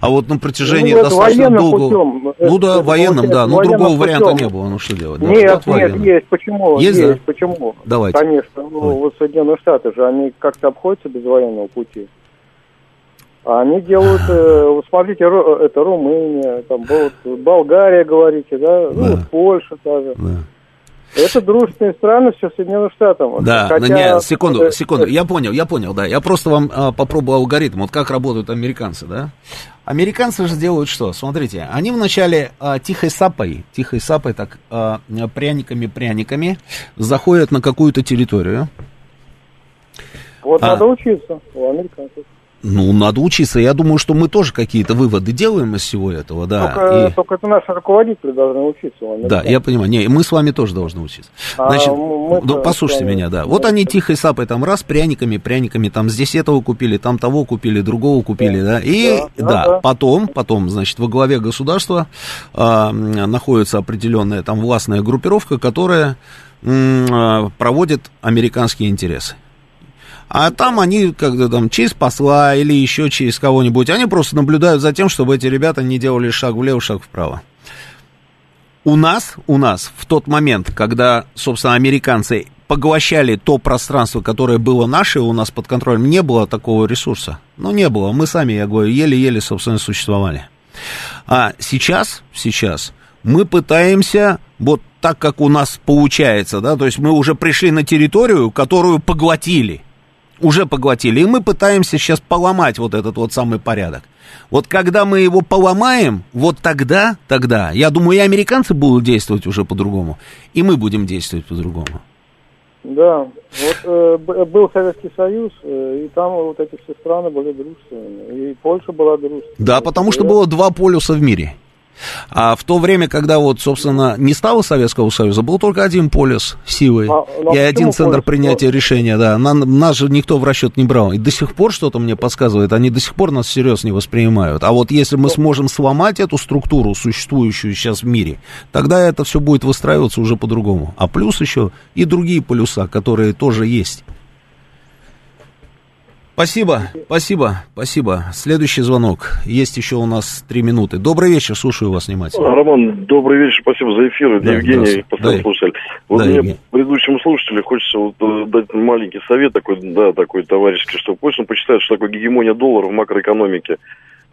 А вот на протяжении Ну, достаточно долгого... путем. Ну да, это военным, да. Ну, другого военным варианта путем. не было. Ну, что делать? Да, Нет, военным. есть. Почему? Есть, Есть, да? почему? Давайте. Конечно. Ну, вот Соединенные Штаты же, они как-то обходятся без военного пути. А они делают, э, вот смотрите, это Румыния, там вот Болгария, говорите, да, ну, Да. вот Польша даже. Да. Это дружественные страны все Соединенным Штатам. Да, Хотя- ну, не, секунду, секунду, я понял, я понял, да. Я просто вам а, попробую алгоритм, вот как работают американцы, да. Американцы же делают что? Смотрите, они вначале а, тихой сапой, тихой сапой, так, а, пряниками-пряниками заходят на какую-то территорию. Вот а. надо учиться у американцев. Ну, надо учиться. Я думаю, что мы тоже какие-то выводы делаем из всего этого, да. Только, и- только это наши руководители должны учиться. а не Да, я понимаю. Не, мы с вами тоже должны учиться. А Значит, мы-то ну, послушайте меня, да. Вот они тихой сапой там раз пряниками, пряниками, там здесь этого купили, там того купили, другого купили, да. И Да, да, да, потом, потом, значит, во главе государства а, м, находится определенная там властная группировка, которая а, проводит американские интересы. А там они, когда там, через посла или еще через кого-нибудь, они просто наблюдают за тем, чтобы эти ребята не делали шаг влево, шаг вправо. У нас, у нас в тот момент, когда, собственно, американцы поглощали то пространство, которое было наше, у нас под контролем, не было такого ресурса. Ну, не было. Мы сами, я говорю, еле-еле, собственно, существовали. А сейчас, сейчас мы пытаемся, вот так как у нас получается, да, то есть мы уже пришли на территорию, которую поглотили, уже поглотили, и мы пытаемся сейчас поломать вот этот вот самый порядок. Вот когда мы его поломаем, вот тогда, тогда, я думаю, и американцы будут действовать уже по-другому, и мы будем действовать по-другому. Да, вот э, б- был Советский Союз, э, и там вот эти все страны были дружественными, и Польша была дружественной. Да, потому что было два полюса в мире. А в то время, когда вот, собственно, не стало Советского Союза, был только один полюс силы А, ну, а и один центр полюс? принятия решения, да. На- нас же никто в расчет не брал. И до сих пор что-то мне подсказывает, они до сих пор нас всерьез не воспринимают. А вот если мы сможем сломать эту структуру, существующую сейчас в мире, тогда это все будет выстраиваться уже по-другому. А плюс еще и другие полюса, которые тоже есть. Спасибо, спасибо, спасибо. Следующий звонок. Есть еще у нас три минуты. Добрый вечер, слушаю вас внимательно. Роман, добрый вечер, спасибо за эфир. Да, Евгений, постоянно Да. слушатель. Вот Да, мне Евгений. предыдущему слушателю хочется вот, э, дать маленький совет такой, да, такой товарищеский, что пусть он почитает, что такое гегемония доллара в макроэкономике.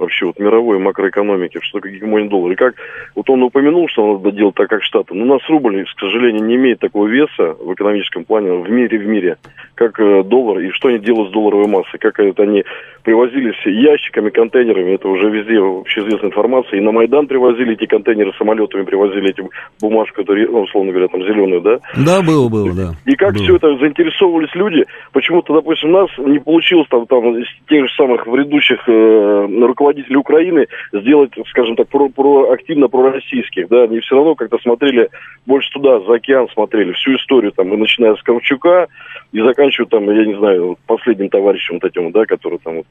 Вообще вот мировой макроэкономики, что такое гегемония доллара. И как вот он упомянул, что надо делать так, как Штаты. Но у нас рубль, к сожалению, не имеет такого веса в экономическом плане в мире, в мире, как э, доллар. И что они делают с долларовой массой. Как это они привозились ящиками, контейнерами. Это уже везде общеизвестная информация. И на Майдан привозили эти контейнеры, самолетами привозили эти бумажку, эту, ну, условно говоря, там зеленую, да? Да, было, было, да. И как Было. все это заинтересовывались люди, почему-то, допустим, у нас не получилось там, там из тех же самых ведущих э, руководителей Украины сделать, скажем так, про, про, активно пророссийских, да, они все равно как-то смотрели больше туда, за океан смотрели, всю историю, там, и начиная с Ковчука и заканчивая там, я не знаю, последним товарищем вот этим, да, который там вот,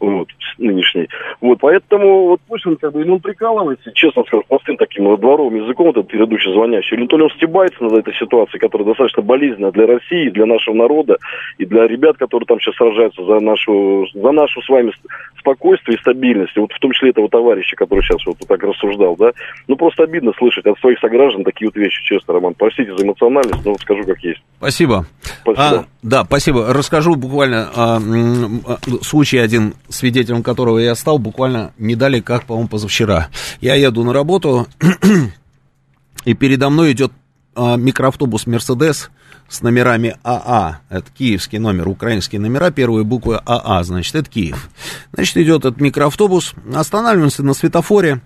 вот, нынешний. Вот, поэтому вот пусть он как бы, или он прикалывается, честно скажу, простым таким дворовым языком, вот этот предыдущий звонящий, или то ли он стебается над этой ситуацией, которая достаточно болезненная для России, для нашего народа, и для ребят, которые там сейчас сражаются за нашу, за нашу с вами спокойствие и стабильность, вот в том числе этого товарища, который сейчас вот так рассуждал, да, ну просто обидно слышать от своих сограждан такие вот вещи, честно, Роман, простите за эмоциональность, но вот скажу как есть. Спасибо. Спасибо. А, да, спасибо. Расскажу буквально а, а, случай один, свидетелем которого я стал буквально не дали, как, по-моему, позавчера. Я еду на работу, и передо мной идет а, микроавтобус Мерседес с номерами АА. Это киевский номер, украинские номера, первые буквы АА, значит, это Киев. Значит, идет этот микроавтобус, останавливаемся на светофоре,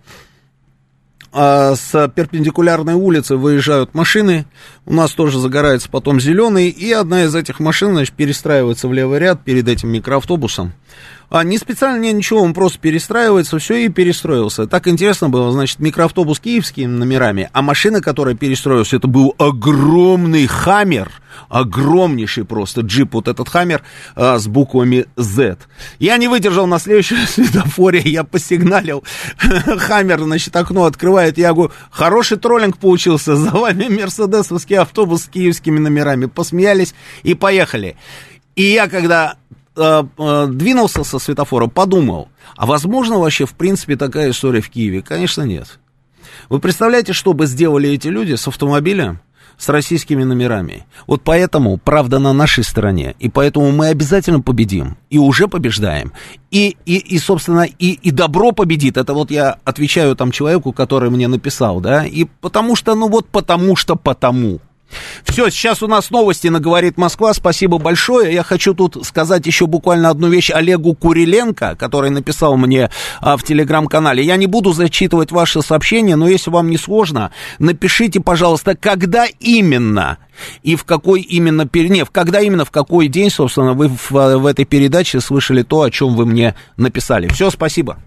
а с перпендикулярной улицы выезжают машины, у нас тоже загорается потом зеленый, и одна из этих машин, значит, перестраивается в левый ряд перед этим микроавтобусом. А не специально, не ничего, он просто перестраивается, все, и перестроился. Так интересно было, значит, микроавтобус киевскими номерами, а машина, которая перестроилась, это был огромный хаммер, огромнейший просто джип, вот этот хаммер а, с буквами Z. Я не выдержал на следующем светофоре, я посигналил, хаммер, значит, окно открывает, я говорю, хороший троллинг получился, за вами мерседесовский автобус с киевскими номерами, посмеялись и поехали. И я, когда э, э, двинулся со светофора, подумал, а возможно вообще, в принципе, такая история в Киеве? Конечно, нет. Вы представляете, что бы сделали эти люди с автомобилем, с российскими номерами? Вот поэтому правда на нашей стороне, и поэтому мы обязательно победим, и уже побеждаем. И, и, и собственно, и, и добро победит. Это вот я отвечаю там человеку, который мне написал, да, и потому что, ну вот потому что потому. Все, сейчас у нас новости на «Говорит Москва». Спасибо большое. Я хочу тут сказать еще буквально одну вещь Олегу Куриленко, который написал мне а, в телеграм-канале. Я не буду зачитывать ваши сообщения, но если вам не сложно, напишите, пожалуйста, когда именно и в какой именно, не, когда именно, в какой день, собственно, вы в, в этой передаче слышали то, о чем вы мне написали. Все, спасибо.